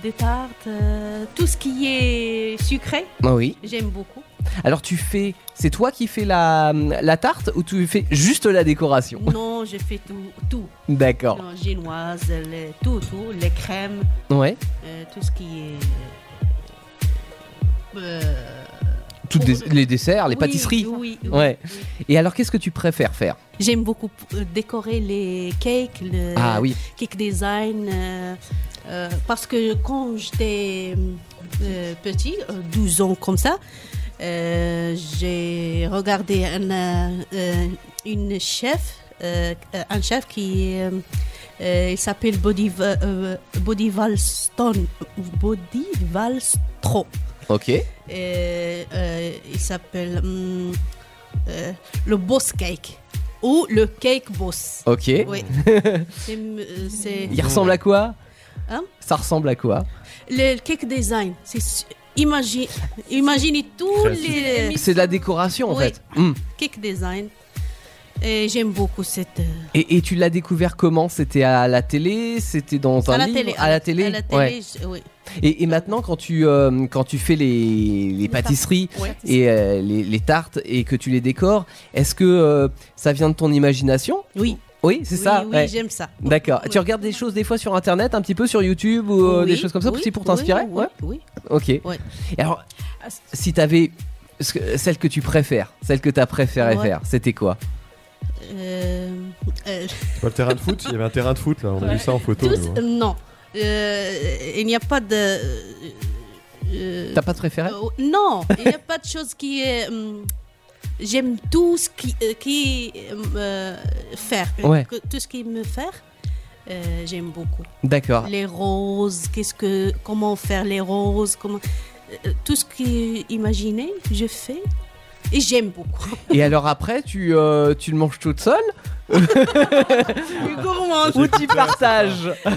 des tartes, euh, tout ce qui est sucré, Ah oui. j'aime beaucoup. Alors tu fais, c'est toi qui fais la, la tarte ou tu fais juste la décoration? Non, je fais tout, tout. D'accord. Génoise, les- tout, tout, les crèmes, Ouais. euh, tout ce qui est. euh, Toutes des- les desserts, les Oui, pâtisseries. oui, oui, Ouais. Et alors qu'est-ce que tu préfères faire? J'aime beaucoup euh, décorer les cakes, le Ah oui. cake design, euh, euh, parce que quand j'étais euh, petit, euh, 12 ans comme ça, j'ai regardé un, une chef, un chef qui il s'appelle Body, Va- Ok. Et, euh, il s'appelle hum, euh, le Boss Cake ou le Cake Boss. Ok. Oui. C'est, euh, c'est- Il ressemble à quoi? Hein? Ça ressemble à quoi? Le cake design. C'est su- imagine, imaginez tous les C'est de la décoration en Oui. fait. Hmm. cake design. Et j'aime beaucoup cette. euh, Et, et tu l'as découvert comment? C'était à la télé? C'était dans un à la livre? télé. À la télé? À la télé, Ouais. je- oui. Et, et maintenant, quand tu, euh, quand tu fais les, les pâtisseries Ouais. et euh, les, les tartes et que tu les décores, est-ce que euh, ça vient de ton imagination? Oui. Oui, c'est Oui, ça? oui, ouais. j'aime ça. D'accord. Oui. Tu regardes des choses des fois sur internet, un petit peu sur YouTube ou des choses comme ça aussi pour t'inspirer? oui, Ouais. oui. Ok. Et alors, si t'avais celle que tu préfères, celle que t'as préféré faire, c'était quoi? C'est pas le terrain de foot Il y avait un terrain de foot là, on a Ouais. vu ça en photo. tous- nous, hein. euh, non. Euh, il n'y a pas de. euh, T'as pas de préféré euh, Non, il n'y a pas de chose qui est. hum, J'aime tout ce qui, euh, qui euh, faire. Euh, Ouais. que- tout ce qui me fait. euh, j'aime beaucoup. D'accord. Les roses, qu'est-ce que, comment faire les roses, comment, euh, tout ce qui est imaginé, je fais et j'aime beaucoup. Et alors après, tu, euh, tu le manges toute seule. Ou tu partages Oh,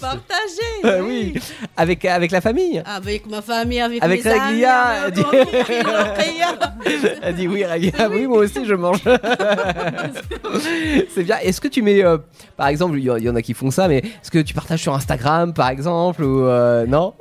partager. Ah oui, avec, avec la famille Avec ma famille, avec, Avec mes Raglia, amis, elle dit- avec famille, Raglia. Elle dit oui, Raga, oui, moi aussi je mange. c'est bien. Est-ce que tu mets, euh, par exemple, il y, en- il y en a qui font ça, mais est-ce que tu partages sur Instagram, par exemple, ou euh, non?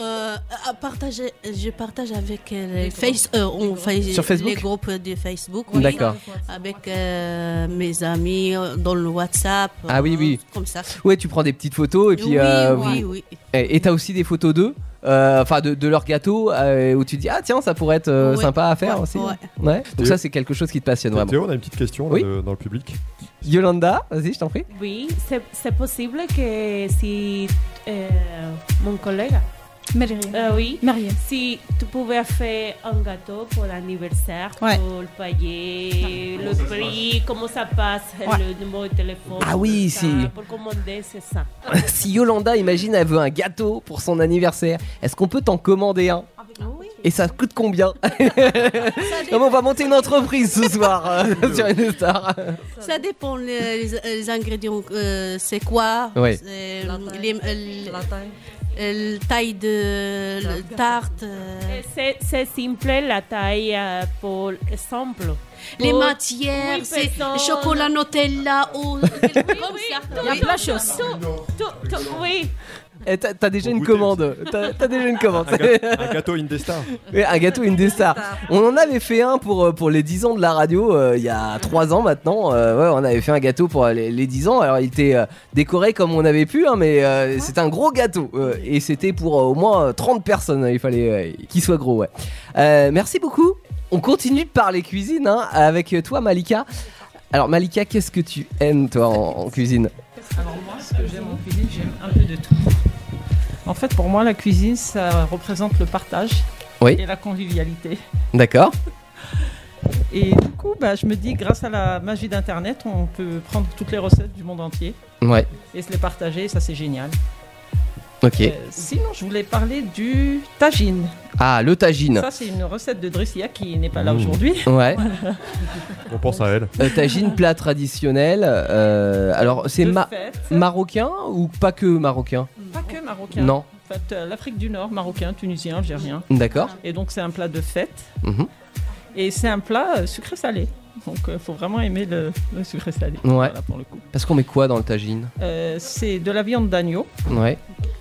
Euh, à partager, je partage avec euh, les face, euh, on fait Sur Facebook? les groupes de Facebook. D'accord. Avec euh, mes amis euh, dans le WhatsApp. Ah oui, euh, oui. Comme ça. Ouais, tu prends des petites photos et puis. Oui, euh, oui, oui. Et t'as aussi des photos d'eux euh, Enfin, de, de leur gâteau euh, où tu dis ah tiens ça pourrait être euh, Ouais, sympa à faire ouais, aussi. ouais. Ouais. Donc ça c'est quelque chose qui te passionne vraiment. Théo, on a une petite question là, Oui. de- dans le public. Yolanda, vas-y je t'en prie. Oui, c'est c'est possible que si euh, mon collègue, Mariam. euh, oui, si tu pouvais faire un gâteau pour l'anniversaire, Ouais. pour le payer, le prix, comment ça passe, le numéro de téléphone. Ah oui, si. Pour commander, c'est ça. si Yolanda imagine elle veut un gâteau pour son anniversaire, est-ce qu'on peut t'en commander un? Et ça coûte combien? Comment on va monter une entreprise ce soir euh, sur une star? Ça dépend les, ingrédients. euh, c'est quoi? Ouais. C'est, euh, les- euh, euh, taille de la tarte. euh, Euh, C'est c'est simple, la taille, euh, pour exemple. les Pour matières, c'est personnes. chocolat Nutella ou quelque comme ça. Il y a plein de choses. Tout, tout, oui. Eh, T'as t'as déjà une commande. T'as t'as déjà une commande. Un, gâteau, un gâteau Indestar. Oui, un gâteau Indestar. On en avait fait un pour, euh, pour les 10 ans de la radio euh, il y a 3 ans maintenant. Euh, ouais, on avait fait un gâteau pour les, les 10 ans. Alors il était euh, décoré comme on avait pu, hein, mais euh, c'était un gros gâteau. Euh, et c'était pour euh, au moins euh, 30 personnes. Il fallait euh, qu'il soit gros, ouais. Euh, merci beaucoup. On continue de parler cuisine hein, avec toi, Malika. Alors Malika, qu'est-ce que tu aimes toi en, en cuisine? Alors moi, ce que j'aime en cuisine, j'aime un peu de tout. En fait, pour moi, la cuisine, ça représente le partage Oui. et la convivialité. D'accord. Et du coup, bah, je me dis, grâce à la magie d'Internet, on peut prendre toutes les recettes du monde entier Ouais. et se les partager. Ça, c'est génial. Ok. Euh, sinon, je voulais parler du tagine. Ah, le tagine. Ça, c'est une recette de Dressia qui n'est pas là Mmh. aujourd'hui. Ouais. On pense à elle. Euh, tagine, plat traditionnel. euh, alors, c'est De ma- fête. marocain ou pas que marocain? Pas que marocain. Non. En fait, euh, l'Afrique du Nord, marocain, tunisien, algérien. D'accord. Et donc, c'est un plat de fête. Mhm. Et c'est un plat euh, sucré-salé. Donc, il faut vraiment aimer le, le sucré-salé. Ouais. Voilà, pour le coup. Parce qu'on met quoi dans le tagine? Euh, c'est de la viande d'agneau Ouais.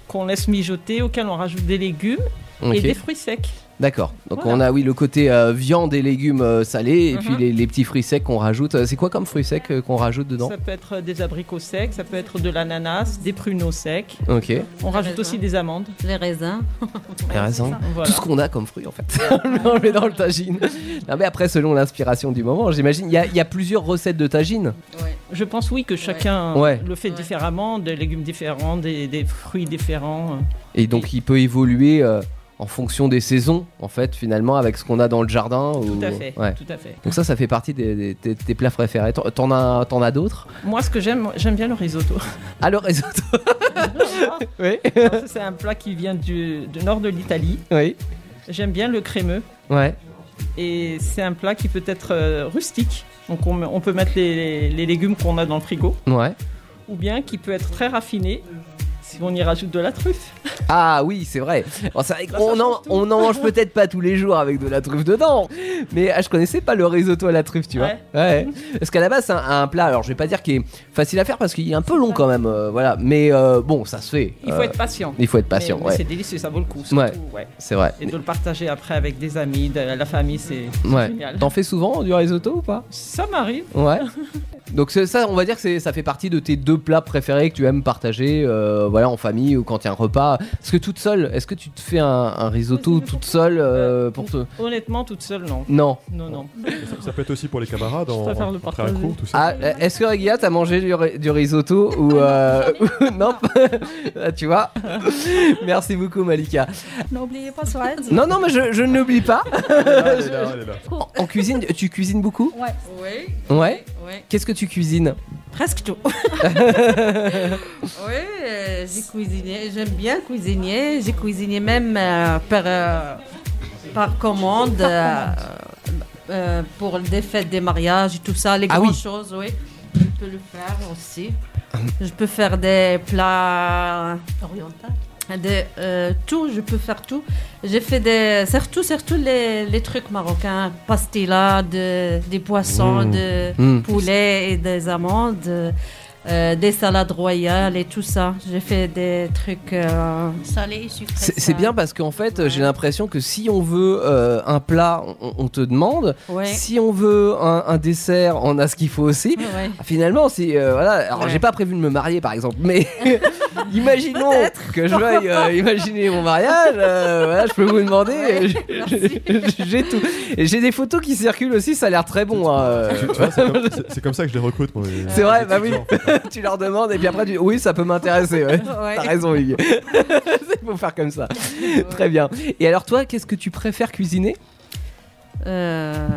qu'on laisse mijoter, auquel on rajoute des légumes et des fruits secs. D'accord. Donc Voilà. on a oui le côté euh, viande et légumes euh, salés et Mhm. puis les, les petits fruits secs qu'on rajoute. Euh, C'est quoi comme fruits secs euh, qu'on rajoute dedans? Ça peut être des abricots secs, ça peut être de l'ananas, des pruneaux secs. Ok. On rajoute aussi des amandes. Les raisins. Les raisins. Voilà. Tout ce qu'on a comme fruits en fait. on le met dans le tagine. Non mais après selon l'inspiration du moment, j'imagine il y, a- il y a plusieurs recettes de tagine. Je pense oui que chacun Ouais. le fait différemment, des légumes différents, des, des fruits différents. Et donc il peut évoluer euh, en fonction des saisons en fait finalement avec ce qu'on a dans le jardin. Tout ou- à fait, Ouais. tout à fait. Donc ça ça fait partie des, des- plats préférés. T'en- as, t'en as d'autres? Moi, ce que j'aime, j'aime bien le risotto. Ah le risotto. oui. C'est un plat qui vient du, du nord de l'Italie. Oui. J'aime bien le crémeux. Ouais. Et c'est un plat qui peut être euh, rustique. Donc on, on peut mettre les, les légumes qu'on a dans le frigo. Ouais. Ou bien qui peut être très raffiné si on y rajoute de la truffe. Ah oui, c'est vrai. Bon, c'est vrai qu'on en, on en mange peut-être pas tous les jours avec de la truffe dedans, mais ah, je connaissais pas le risotto à la truffe, tu vois. Ouais. Parce qu'à la base, c'est un, un plat, alors je vais pas dire qu'il est facile à faire parce qu'il est un peu long quand même, euh, voilà. Mais euh, bon, ça se fait. Il faut Euh, être patient. Il faut être patient, Mais- ouais. C'est délicieux, ça vaut le coup. Ouais, surtout, ouais. c'est vrai. Et de le partager après avec des amis, de la famille, c'est génial. T'en fais souvent du risotto ou pas? Ça m'arrive. Ouais. Donc ça, on va dire que ça fait partie de tes deux plats préférés que tu aimes partager, euh, voilà, en famille ou quand il y a un repas. Est-ce que toute seule, est-ce que tu te fais un, un risotto toute seule euh, pour te Honnêtement, toute seule, non. Non. Non, non. Ça, ça peut être aussi pour les camarades en, le après un partager. cours, tout ça. Ah, euh, est-ce que Regia, t'as mangé du, ri- du risotto ou euh, non? Ah, Tu vois? Merci beaucoup Malika. N'oubliez pas Suède. Non, non, mais je, je ne l'oublie pas. Elle est là, elle est là, elle est là. En, en cuisine, tu cuisines beaucoup? Ouais. Oui. Ouais. Ouais. Qu'est-ce que tu cuisines Presque tout. oui, euh, j'ai cuisiné. J'aime bien cuisiner. J'ai cuisiné même euh, par, euh, par commande euh, pour des fêtes, des mariages et tout ça, les Ah grandes oui. choses, oui. Je peux le faire aussi. Je peux faire des plats orientaux. De, euh, tout, je peux faire tout. J'ai fait des, surtout, surtout les, les trucs marocains, pastilla, de, des poissons, Mmh. de Mmh. poulet et des amandes, euh, des salades royales et tout ça. J'ai fait des trucs euh, Salé et sucré. C'est c'est bien parce qu'en fait, j'ai l'impression que si on veut euh, un plat, on, on te demande. Ouais. Si on veut un, un dessert, on a ce qu'il faut aussi. Ouais. Finalement, si euh, voilà. Alors, Ouais. j'ai pas prévu de me marier, par exemple, mais imaginons que je veuille euh, imaginer mon mariage. euh, voilà, je peux vous demander. Ouais, j'ai- tout. J'ai des photos qui circulent aussi. Ça a l'air très bon. hein, euh. C'est comme, c'est- c'est comme ça que je les recrute. C'est vrai, bah oui. étudiants, en fait. tu leur demandes et puis après tu oui ça peut m'intéresser. Ouais. Ouais. T'as raison Hugues. Il faut faire comme ça. Très bien. Et alors toi, qu'est-ce que tu préfères cuisiner? Euh,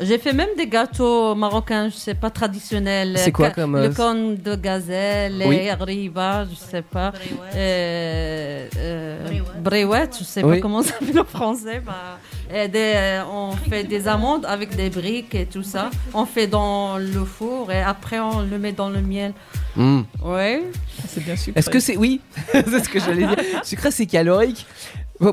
J'ai fait même des gâteaux marocains, je sais pas, traditionnels. C'est quoi comme, euh, Le corne de gazelle, Oui. les riba, je sais pas. Euh, euh, Bréouette, je sais Oui. pas comment ça s'appelle en français. bah, et des, on fait des amandes avec des briques et tout ça. On fait dans le four et après on le met dans le miel. Hmm. Ouais. C'est bien sucré. Est-ce que c'est oui C'est ce que j'allais dire. Sucré c'est calorique.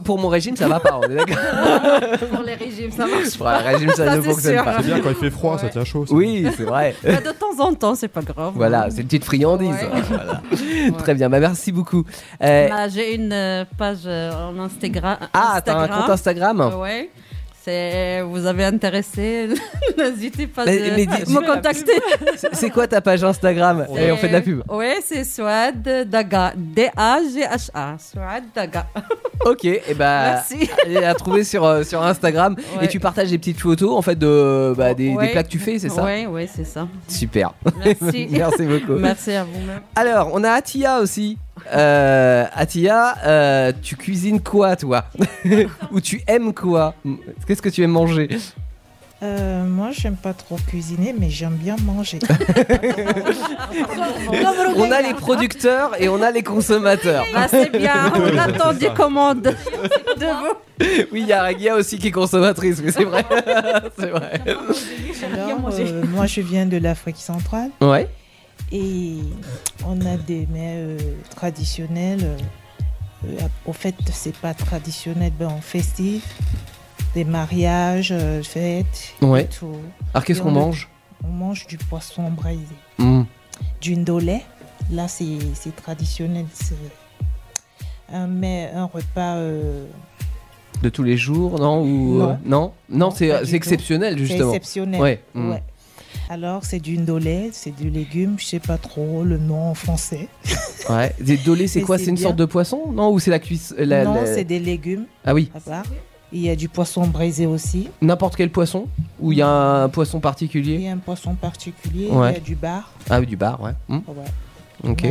Pour mon régime, ça va pas, on est d'accord Pour les régimes, ça marche Pour un régime, ça, Ça, ne c'est fonctionne sûr. pas. C'est bien quand il fait froid, ça tient chaud. ça. Oui, c'est vrai. Bah, de temps en temps, c'est pas grave. Voilà, c'est une petite friandise. Ouais. Voilà. Très bien, bah merci beaucoup. Euh, Bah, J'ai une euh, page euh, en Instagram. Ah, t'as un compte Instagram? Ouais. Vous avez intéressé, n'hésitez pas dis- me contacter. C'est- quoi ta page Instagram Et on fait de la pub. Oui, c'est Souad Daga. D-A-G-H-A. Souad Daga. Ok, et bah, Merci. la trouver sur, euh, sur Instagram. Ouais. Et tu partages des petites photos en fait de, bah, des, des Ouais. plats que tu fais, c'est ça Oui, oui, c'est ça. Super. Merci. Merci beaucoup. Merci à vous-même. Alors, on a Atia aussi. Euh, Atia, euh, tu cuisines quoi, toi Ou tu aimes quoi Qu'est-ce que tu aimes manger Euh, moi, j'aime pas trop cuisiner, mais j'aime bien manger. On a les producteurs et on a les consommateurs. Bah, c'est bien, on attend des commandes de vous. Oui, il y a Ragia aussi qui est consommatrice, mais c'est vrai. c'est vrai. Alors, euh, moi, je viens de l'Afrique centrale. Ouais. Et on a des mets euh, traditionnels. euh, au fait, c'est pas traditionnel, ben, festif. Des mariages, euh, fêtes. et tout. Alors, qu'est-ce qu'on on- mange? On mange du poisson braisé. Mm. Du ndolé. Là, c'est traditionnel. C'est un, mets- un repas. De tous les jours, non Ou, Non. euh, non, non, c'est exceptionnel, justement. C'est exceptionnel. Ouais. mm. ouais. Alors, c'est du ndolé, c'est du légume, je sais pas trop le nom en français. Ouais. Des dolés, c'est quoi? c'est une bien. sorte de poisson? Non Ou c'est la cuisse la- non, la- c'est des légumes. Ah oui. À part. Il y a du poisson braisé aussi. N'importe quel poisson? Ou il y a un poisson particulier? Il y a un poisson particulier. Ouais. Il y a du bar. Ah oui, du bar, ouais. Mm. Ouais. Ok.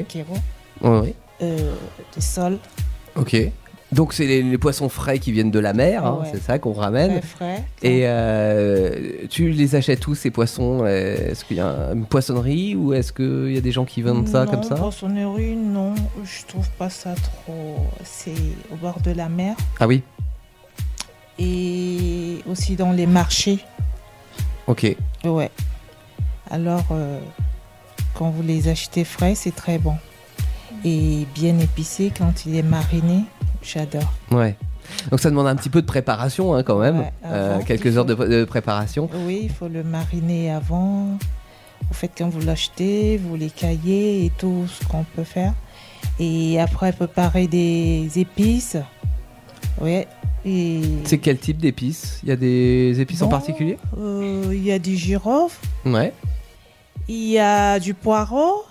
Ouais, ouais. Euh, des sols. Ok. Donc c'est les, les poissons frais qui viennent de la mer, hein, Ouais. c'est ça qu'on ramène. Très frais. Et euh, tu les achètes où ces poissons? Est-ce qu'il y a une poissonnerie ou est-ce qu'il y a des gens qui vendent ça non, comme ça? poissonnerie, non. Je trouve pas ça trop. C'est au bord de la mer. Ah oui? Et aussi dans les marchés. Ok. Ouais. Alors, euh, quand vous les achetez frais, c'est très bon. Et bien épicé quand il est mariné, j'adore. Ouais. Donc ça demande un petit peu de préparation hein, quand même. Ouais, Euh, quelques heures de, faut- de préparation. Oui, il faut le mariner avant. Au fait, quand vous l'achetez, vous les caillez et tout ce qu'on peut faire. Et après, préparer des épices. Ouais. Et C'est quel type d'épices? Il y a des épices en particulier? euh, il y a du girofle, Ouais. il y a du poireau.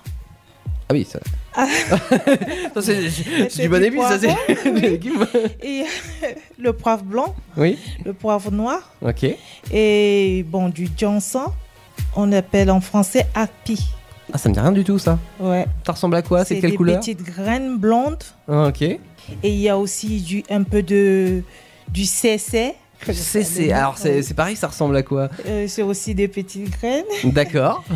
Ah oui, ça. Ça, c'est du bon épice, ça c'est. Et le poivre blanc, Oui. le poivre noir. Ok. Et bon, du Johnson, on appelle en français api. Ah, ça me dit rien du tout ça. Ouais. Ça ressemble à quoi? C'est C'est quelle des couleur? petites graines blondes. Ah, Ok. Et il y a aussi du, un peu de du CC. C'est, c'est, alors c'est, c'est pareil, ça ressemble à quoi Euh, c'est aussi des petites graines. D'accord.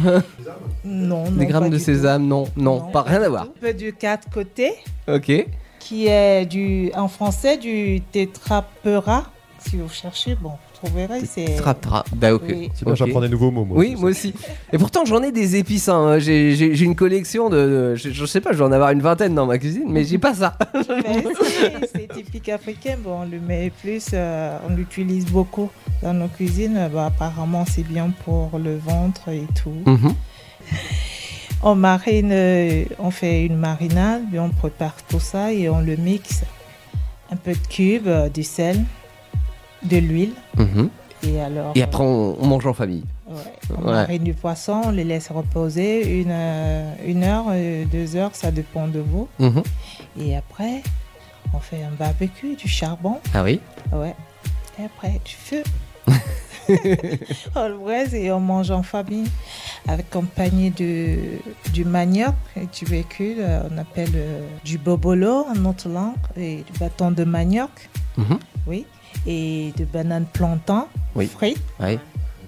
Non, non. Des grammes de sésame, non, non, pas rien à voir. Un peu du quatre côtés, Ok. qui est du, en français du tétrapera. Si vous cherchez, bon, vous trouverez. C'est Trap-trap. Bah ok. Oui. C'est bien, Ok. j'apprends des nouveaux mots, moi. Oui, moi aussi. Et pourtant, j'en ai des épices. hein. J'ai, j'ai- j'ai une collection de. de- je, je sais pas, je vais en avoir une vingtaine dans ma cuisine, mais j'ai pas ça. C'est- c'est typique africain. Bon, on le met plus, euh, on l'utilise beaucoup dans nos cuisines. Bah, apparemment, c'est bien pour le ventre et tout. Mhm. On marine, euh, on fait une marinade, puis on prépare tout ça et on le mixe. Un peu de cube, euh, du sel, de l'huile. Mhm. Et alors. Et après, on, on mange en famille. Ouais, on Ouais. du poisson, on les laisse reposer une, euh, une heure, euh, deux heures, ça dépend de vous. Mhm. Et après, on fait un barbecue, du charbon. Ah oui Ouais. Et après, du feu. on le braise et on mange en famille, accompagné de, du manioc, et du véhicule, euh, on appelle euh, du bobolo en notre langue, et du bâton de manioc, Mhm. oui, et de bananes plantain Oui. frites. Oui.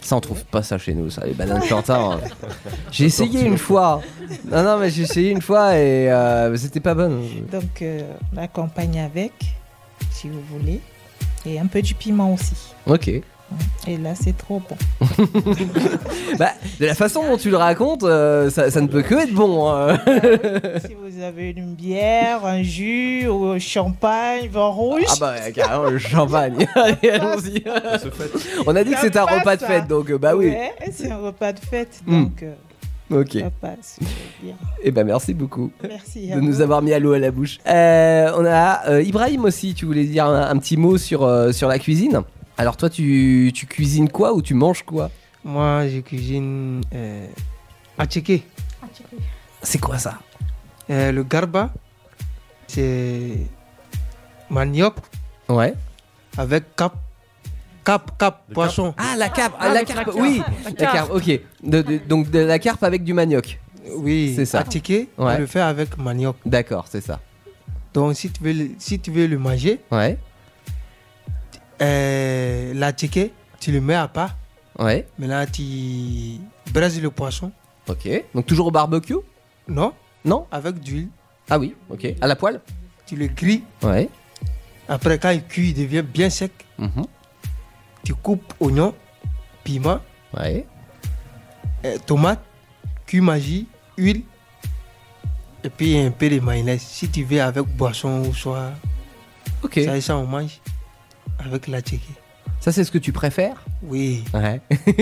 Ça, on trouve pas ça chez nous, ça, les bananes plantain. hein. J'ai essayé une fois. Non, non, mais j'ai essayé une fois et euh, c'était pas bon. Donc, euh, on accompagne avec, si vous voulez, et un peu du piment aussi. Ok. Et là, c'est trop bon. Bah, de la façon dont tu le racontes, euh, ça, ça ne peut que être bon. hein. si vous avez une bière, un jus, ou un champagne, vin rouge. Ah bah carrément le champagne. Allez, allons-y. On a dit que c'était un repas de fête, donc euh, bah oui. Ouais, c'est un repas de fête, Hmm. donc euh, Ok. ça passe bien. Et ben merci beaucoup. Merci de nous vous. avoir mis à l'eau à la bouche. Euh, on a euh, Ibrahim aussi. Tu voulais dire un, un petit mot sur euh, sur la cuisine? Alors toi, tu, tu cuisines quoi ou tu manges quoi? Moi, je cuisine euh, attiqué. C'est quoi ça? Euh, le garba, c'est manioc Ouais. avec cap, cap, cap, poisson. Ah, la carpe, Ah, la avec la carpe, oui, La la carpe. ok. De- de- donc de la carpe avec du manioc. Oui, c'est ça. attiqué, on Ouais. le fait avec manioc. D'accord, c'est ça. Donc, si tu veux le, si tu veux le manger, Ouais. Euh, l'attiqué, tu le mets à part. Ouais. Maintenant, tu braises le poisson. Ok. Donc toujours au barbecue? Non. Non? Avec d'huile. Ah oui, ok. À la poêle? Tu le grilles. Ouais. Après, quand il cuit, il devient bien sec. Mhm. Tu coupes oignon, piment, Ouais. euh, tomate, cuit magie, huile. Et puis un peu de mayonnaise. Si tu veux avec boisson ou soit. Ok. Ça, ça, on mange avec la tchéké. Ça, c'est ce que tu préfères Oui. Ouais.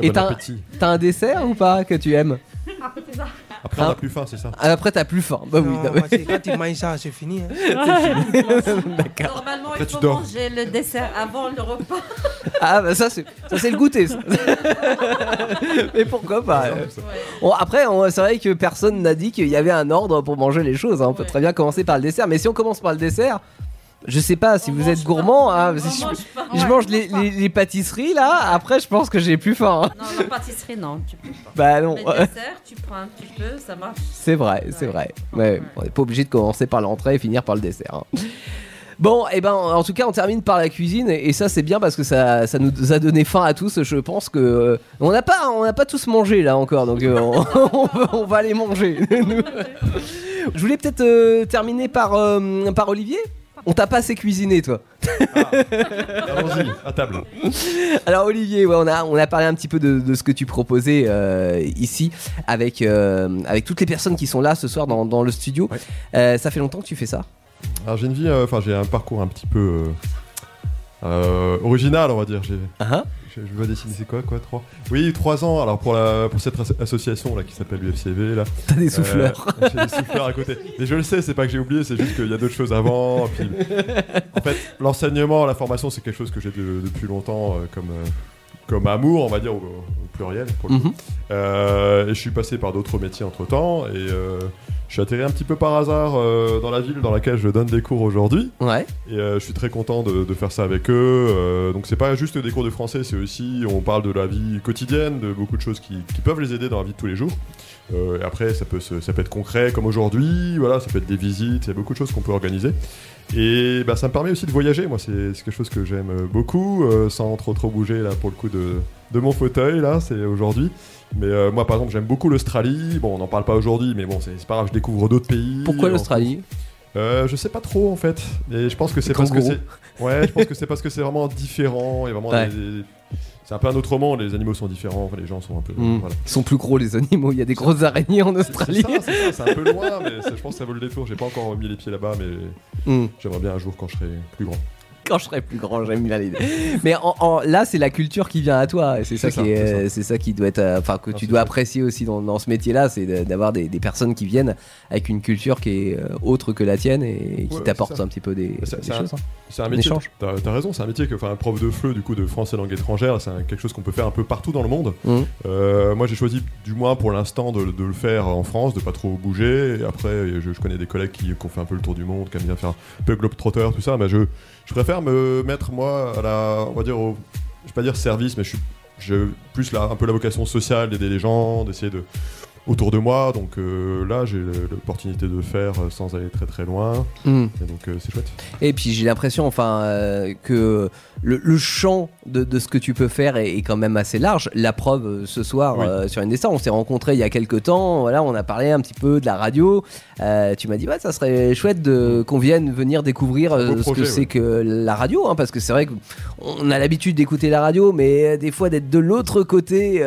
Et Bon t'as t'as un dessert ou pas que tu aimes Après, on a plus faim, c'est ça Ah, Après, t'as plus faim. Bah oui. Non, quand tu manges ça, c'est fini. hein. D'accord. Normalement, Après, il tu faut dors. manger le dessert avant le repas. Ah bah ça c'est ça c'est le goûter ça. Mais pourquoi pas euh. Bon, après on- c'est vrai que personne n'a dit qu'il y avait un ordre pour manger les choses. hein. On peut très bien commencer par le dessert. Mais si on commence par le dessert, je sais pas si vous êtes gourmand. hein, si je, je mange les, les- les pâtisseries là. Après je pense que j'ai plus faim. hein. Non, la pâtisserie, non, tu peux pas. Bah non. Mais le dessert, tu prends un petit peu, ça marche. C'est vrai, c'est vrai. Ouais, on n'est pas obligé de commencer par l'entrée et finir par le dessert. hein. Bon, et ben en tout cas on termine par la cuisine et, ça c'est bien parce que ça, ça nous a donné faim à tous. Je pense que euh, on n'a pas on n'a pas tous mangé là encore donc euh, on, on va, on va les manger. Je voulais peut-être euh, terminer par par Olivier? On t'a pas assez cuisiné toi. Allons-y, à table. Alors Olivier, ouais, on, a, on a parlé un petit peu de, de ce que tu proposais euh, ici avec, euh, avec toutes les personnes qui sont là ce soir dans, dans le studio. Euh, ça fait longtemps que tu fais ça? Alors j'ai une vie, enfin j'ai un parcours un petit peu original, on va dire. J'ai, Ah je, je vais dessiner c'est quoi, quoi, trois? Oui, trois ans. Alors pour la pour cette as- association là qui s'appelle l'UFCV là. T'as des souffleurs. Euh, j'ai des souffleurs à côté. Mais je le sais, c'est pas que j'ai oublié, c'est juste qu'il y a d'autres choses avant. puis, en fait, l'enseignement, la formation, c'est quelque chose que j'ai de- depuis longtemps euh, comme euh, comme amour, on va dire au, au pluriel. Pour le coup. Mhm. Euh, et je suis passé par d'autres métiers entre temps et euh, je suis atterri un petit peu par hasard euh, dans la ville dans laquelle je donne des cours aujourd'hui. Ouais. Et je suis très content de, de faire ça avec eux. Donc c'est pas juste des cours de français, c'est aussi on parle de la vie quotidienne, de beaucoup de choses qui, qui peuvent les aider dans la vie de tous les jours. Et après ça peut se- ça peut être concret comme aujourd'hui, voilà, ça peut être des visites, il y a beaucoup de choses qu'on peut organiser. Et bah, ça me permet aussi de voyager. Moi c'est quelque chose que j'aime beaucoup, euh, sans trop trop bouger là pour le coup de, de mon fauteuil là, c'est aujourd'hui. Mais euh, moi par exemple j'aime beaucoup l'Australie. Bon on n'en parle pas aujourd'hui, mais bon c'est pas grave, je découvre d'autres pays. Pourquoi l'Australie euh, je sais pas trop en fait. Et je pense que c'est parce que c'est. Ouais, je pense que c'est parce que c'est vraiment différent. Et vraiment Ouais. des- des- C'est un peu un autre monde. Les animaux sont différents. Enfin, les gens sont un peu. Mm. Voilà. Ils sont plus gros les animaux, il y a des grosses araignées en Australie. C'est ça, un peu loin, mais ça- je pense que ça vaut le détour. J'ai pas encore mis les pieds là-bas, mais Mm. j'aimerais bien un jour quand je serai plus grand. Quand je serai plus grand, j'aime bien l'idée. Mais en, en- là, c'est la culture qui vient à toi. C'est ça, qui ça, est, c'est c'est ça qui doit être, euh, enfin que tu dois apprécier aussi dans, dans ce métier-là, c'est d'avoir des, des personnes qui viennent avec une culture qui est euh, autre que la tienne et qui Ouais, t'apporte c'est ça. un petit peu des, choses. hein. C'est un métier. T'as as raison, c'est un métier que, enfin, un prof de FLE du coup de français langue étrangère, c'est quelque chose qu'on peut faire un peu partout dans le monde. Mhm. Euh, moi, j'ai choisi, du moins pour l'instant, de, de le faire en France, de pas trop bouger. Et après, je, je connais des collègues qui, qui ont fait un peu le tour du monde, qui aiment bien faire un peu globetrotter, tout ça. Mais je, je préfère me mettre moi à la, on va dire, au, je vais pas dire service, mais je suis, j'ai plus là un peu la vocation sociale d'aider les gens, d'essayer de autour de moi. Donc euh, là, j'ai l'opportunité de faire euh, sans aller très très loin. Mhm. Et donc euh, c'est chouette. Et puis j'ai l'impression, enfin, euh, que le, le champ de, de ce que tu peux faire est, est quand même assez large. La preuve ce soir Oui. sur Indestar, on s'est rencontrés il y a quelques temps. Voilà, on a parlé un petit peu de la radio. Tu m'as dit, ouais, ça serait chouette de qu'on vienne venir découvrir ce projet, que c'est que la radio, hein, parce que c'est vrai qu'on a l'habitude d'écouter la radio, mais des fois d'être de l'autre côté,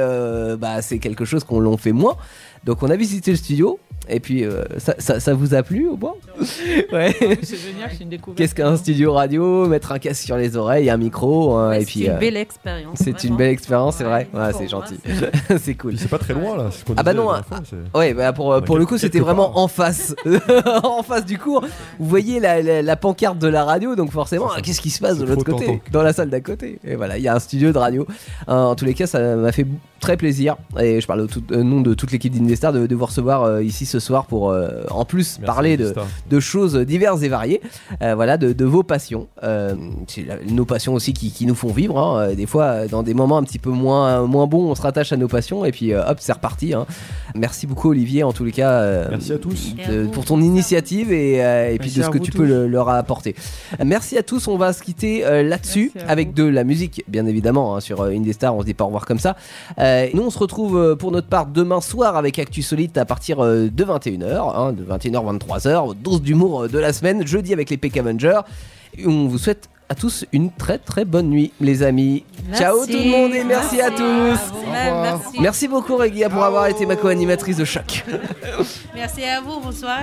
bah, c'est quelque chose qu'on l'on fait moins. Donc on a visité le studio Et puis, euh, ça, ça- ça vous a plu au moins Ouais. C'est génial, c'est une découverte. Qu'est-ce qu'un studio radio Mettre un casque sur les oreilles, un micro, hein, et c'est puis. une euh, belle expérience. C'est une belle expérience, c'est vrai. Ouais, c'est gentil. c'est cool. C'est pas très loin là. c'est Ah bah non, ah, fois, c'est- ouais, bah pour, pour le coup, c'était vraiment en face, en face du cours. Vous voyez la, la- la pancarte de la radio, donc forcément, ah, qu'est-ce qui se passe de c'est l'autre côté, tentant. dans la salle d'à côté Et voilà, il y a un studio de radio. Euh, en tous les cas, ça m'a fait très plaisir, et je parle au tout- au nom de toute l'équipe d'Indestar de, de vous recevoir euh, ici ce soir pour, euh, en plus, Merci, parler de, choses diverses et variées. Euh, voilà, de, de vos passions. Euh, c'est la- nos passions aussi qui, qui nous font vivre. hein. Des fois, dans des moments un petit peu moins, moins bons, on se rattache à nos passions et puis euh, hop, c'est reparti. hein. Merci beaucoup, Olivier, en tous les cas. euh, Merci à tous. de- pour ton initiative et, euh, et puis Merci de ce que tu tous. peux le- leur apporter. Merci à tous. On va se quitter euh, là-dessus avec vous. de la musique, bien évidemment, hein, sur euh, Indestar. On se dit pas au revoir comme ça. Euh, nous, on se retrouve pour notre part demain soir avec Actu Solite à partir de 21h, hein, de 21h 23h, dose d'humour euh, de la semaine, jeudi avec les Peck Avengers. On vous souhaite à tous une très très bonne nuit, les amis. Merci. Ciao tout le monde et merci, à tous. merci. Merci beaucoup, Régia, pour avoir été ma co-animatrice de choc. Merci à vous, bonsoir.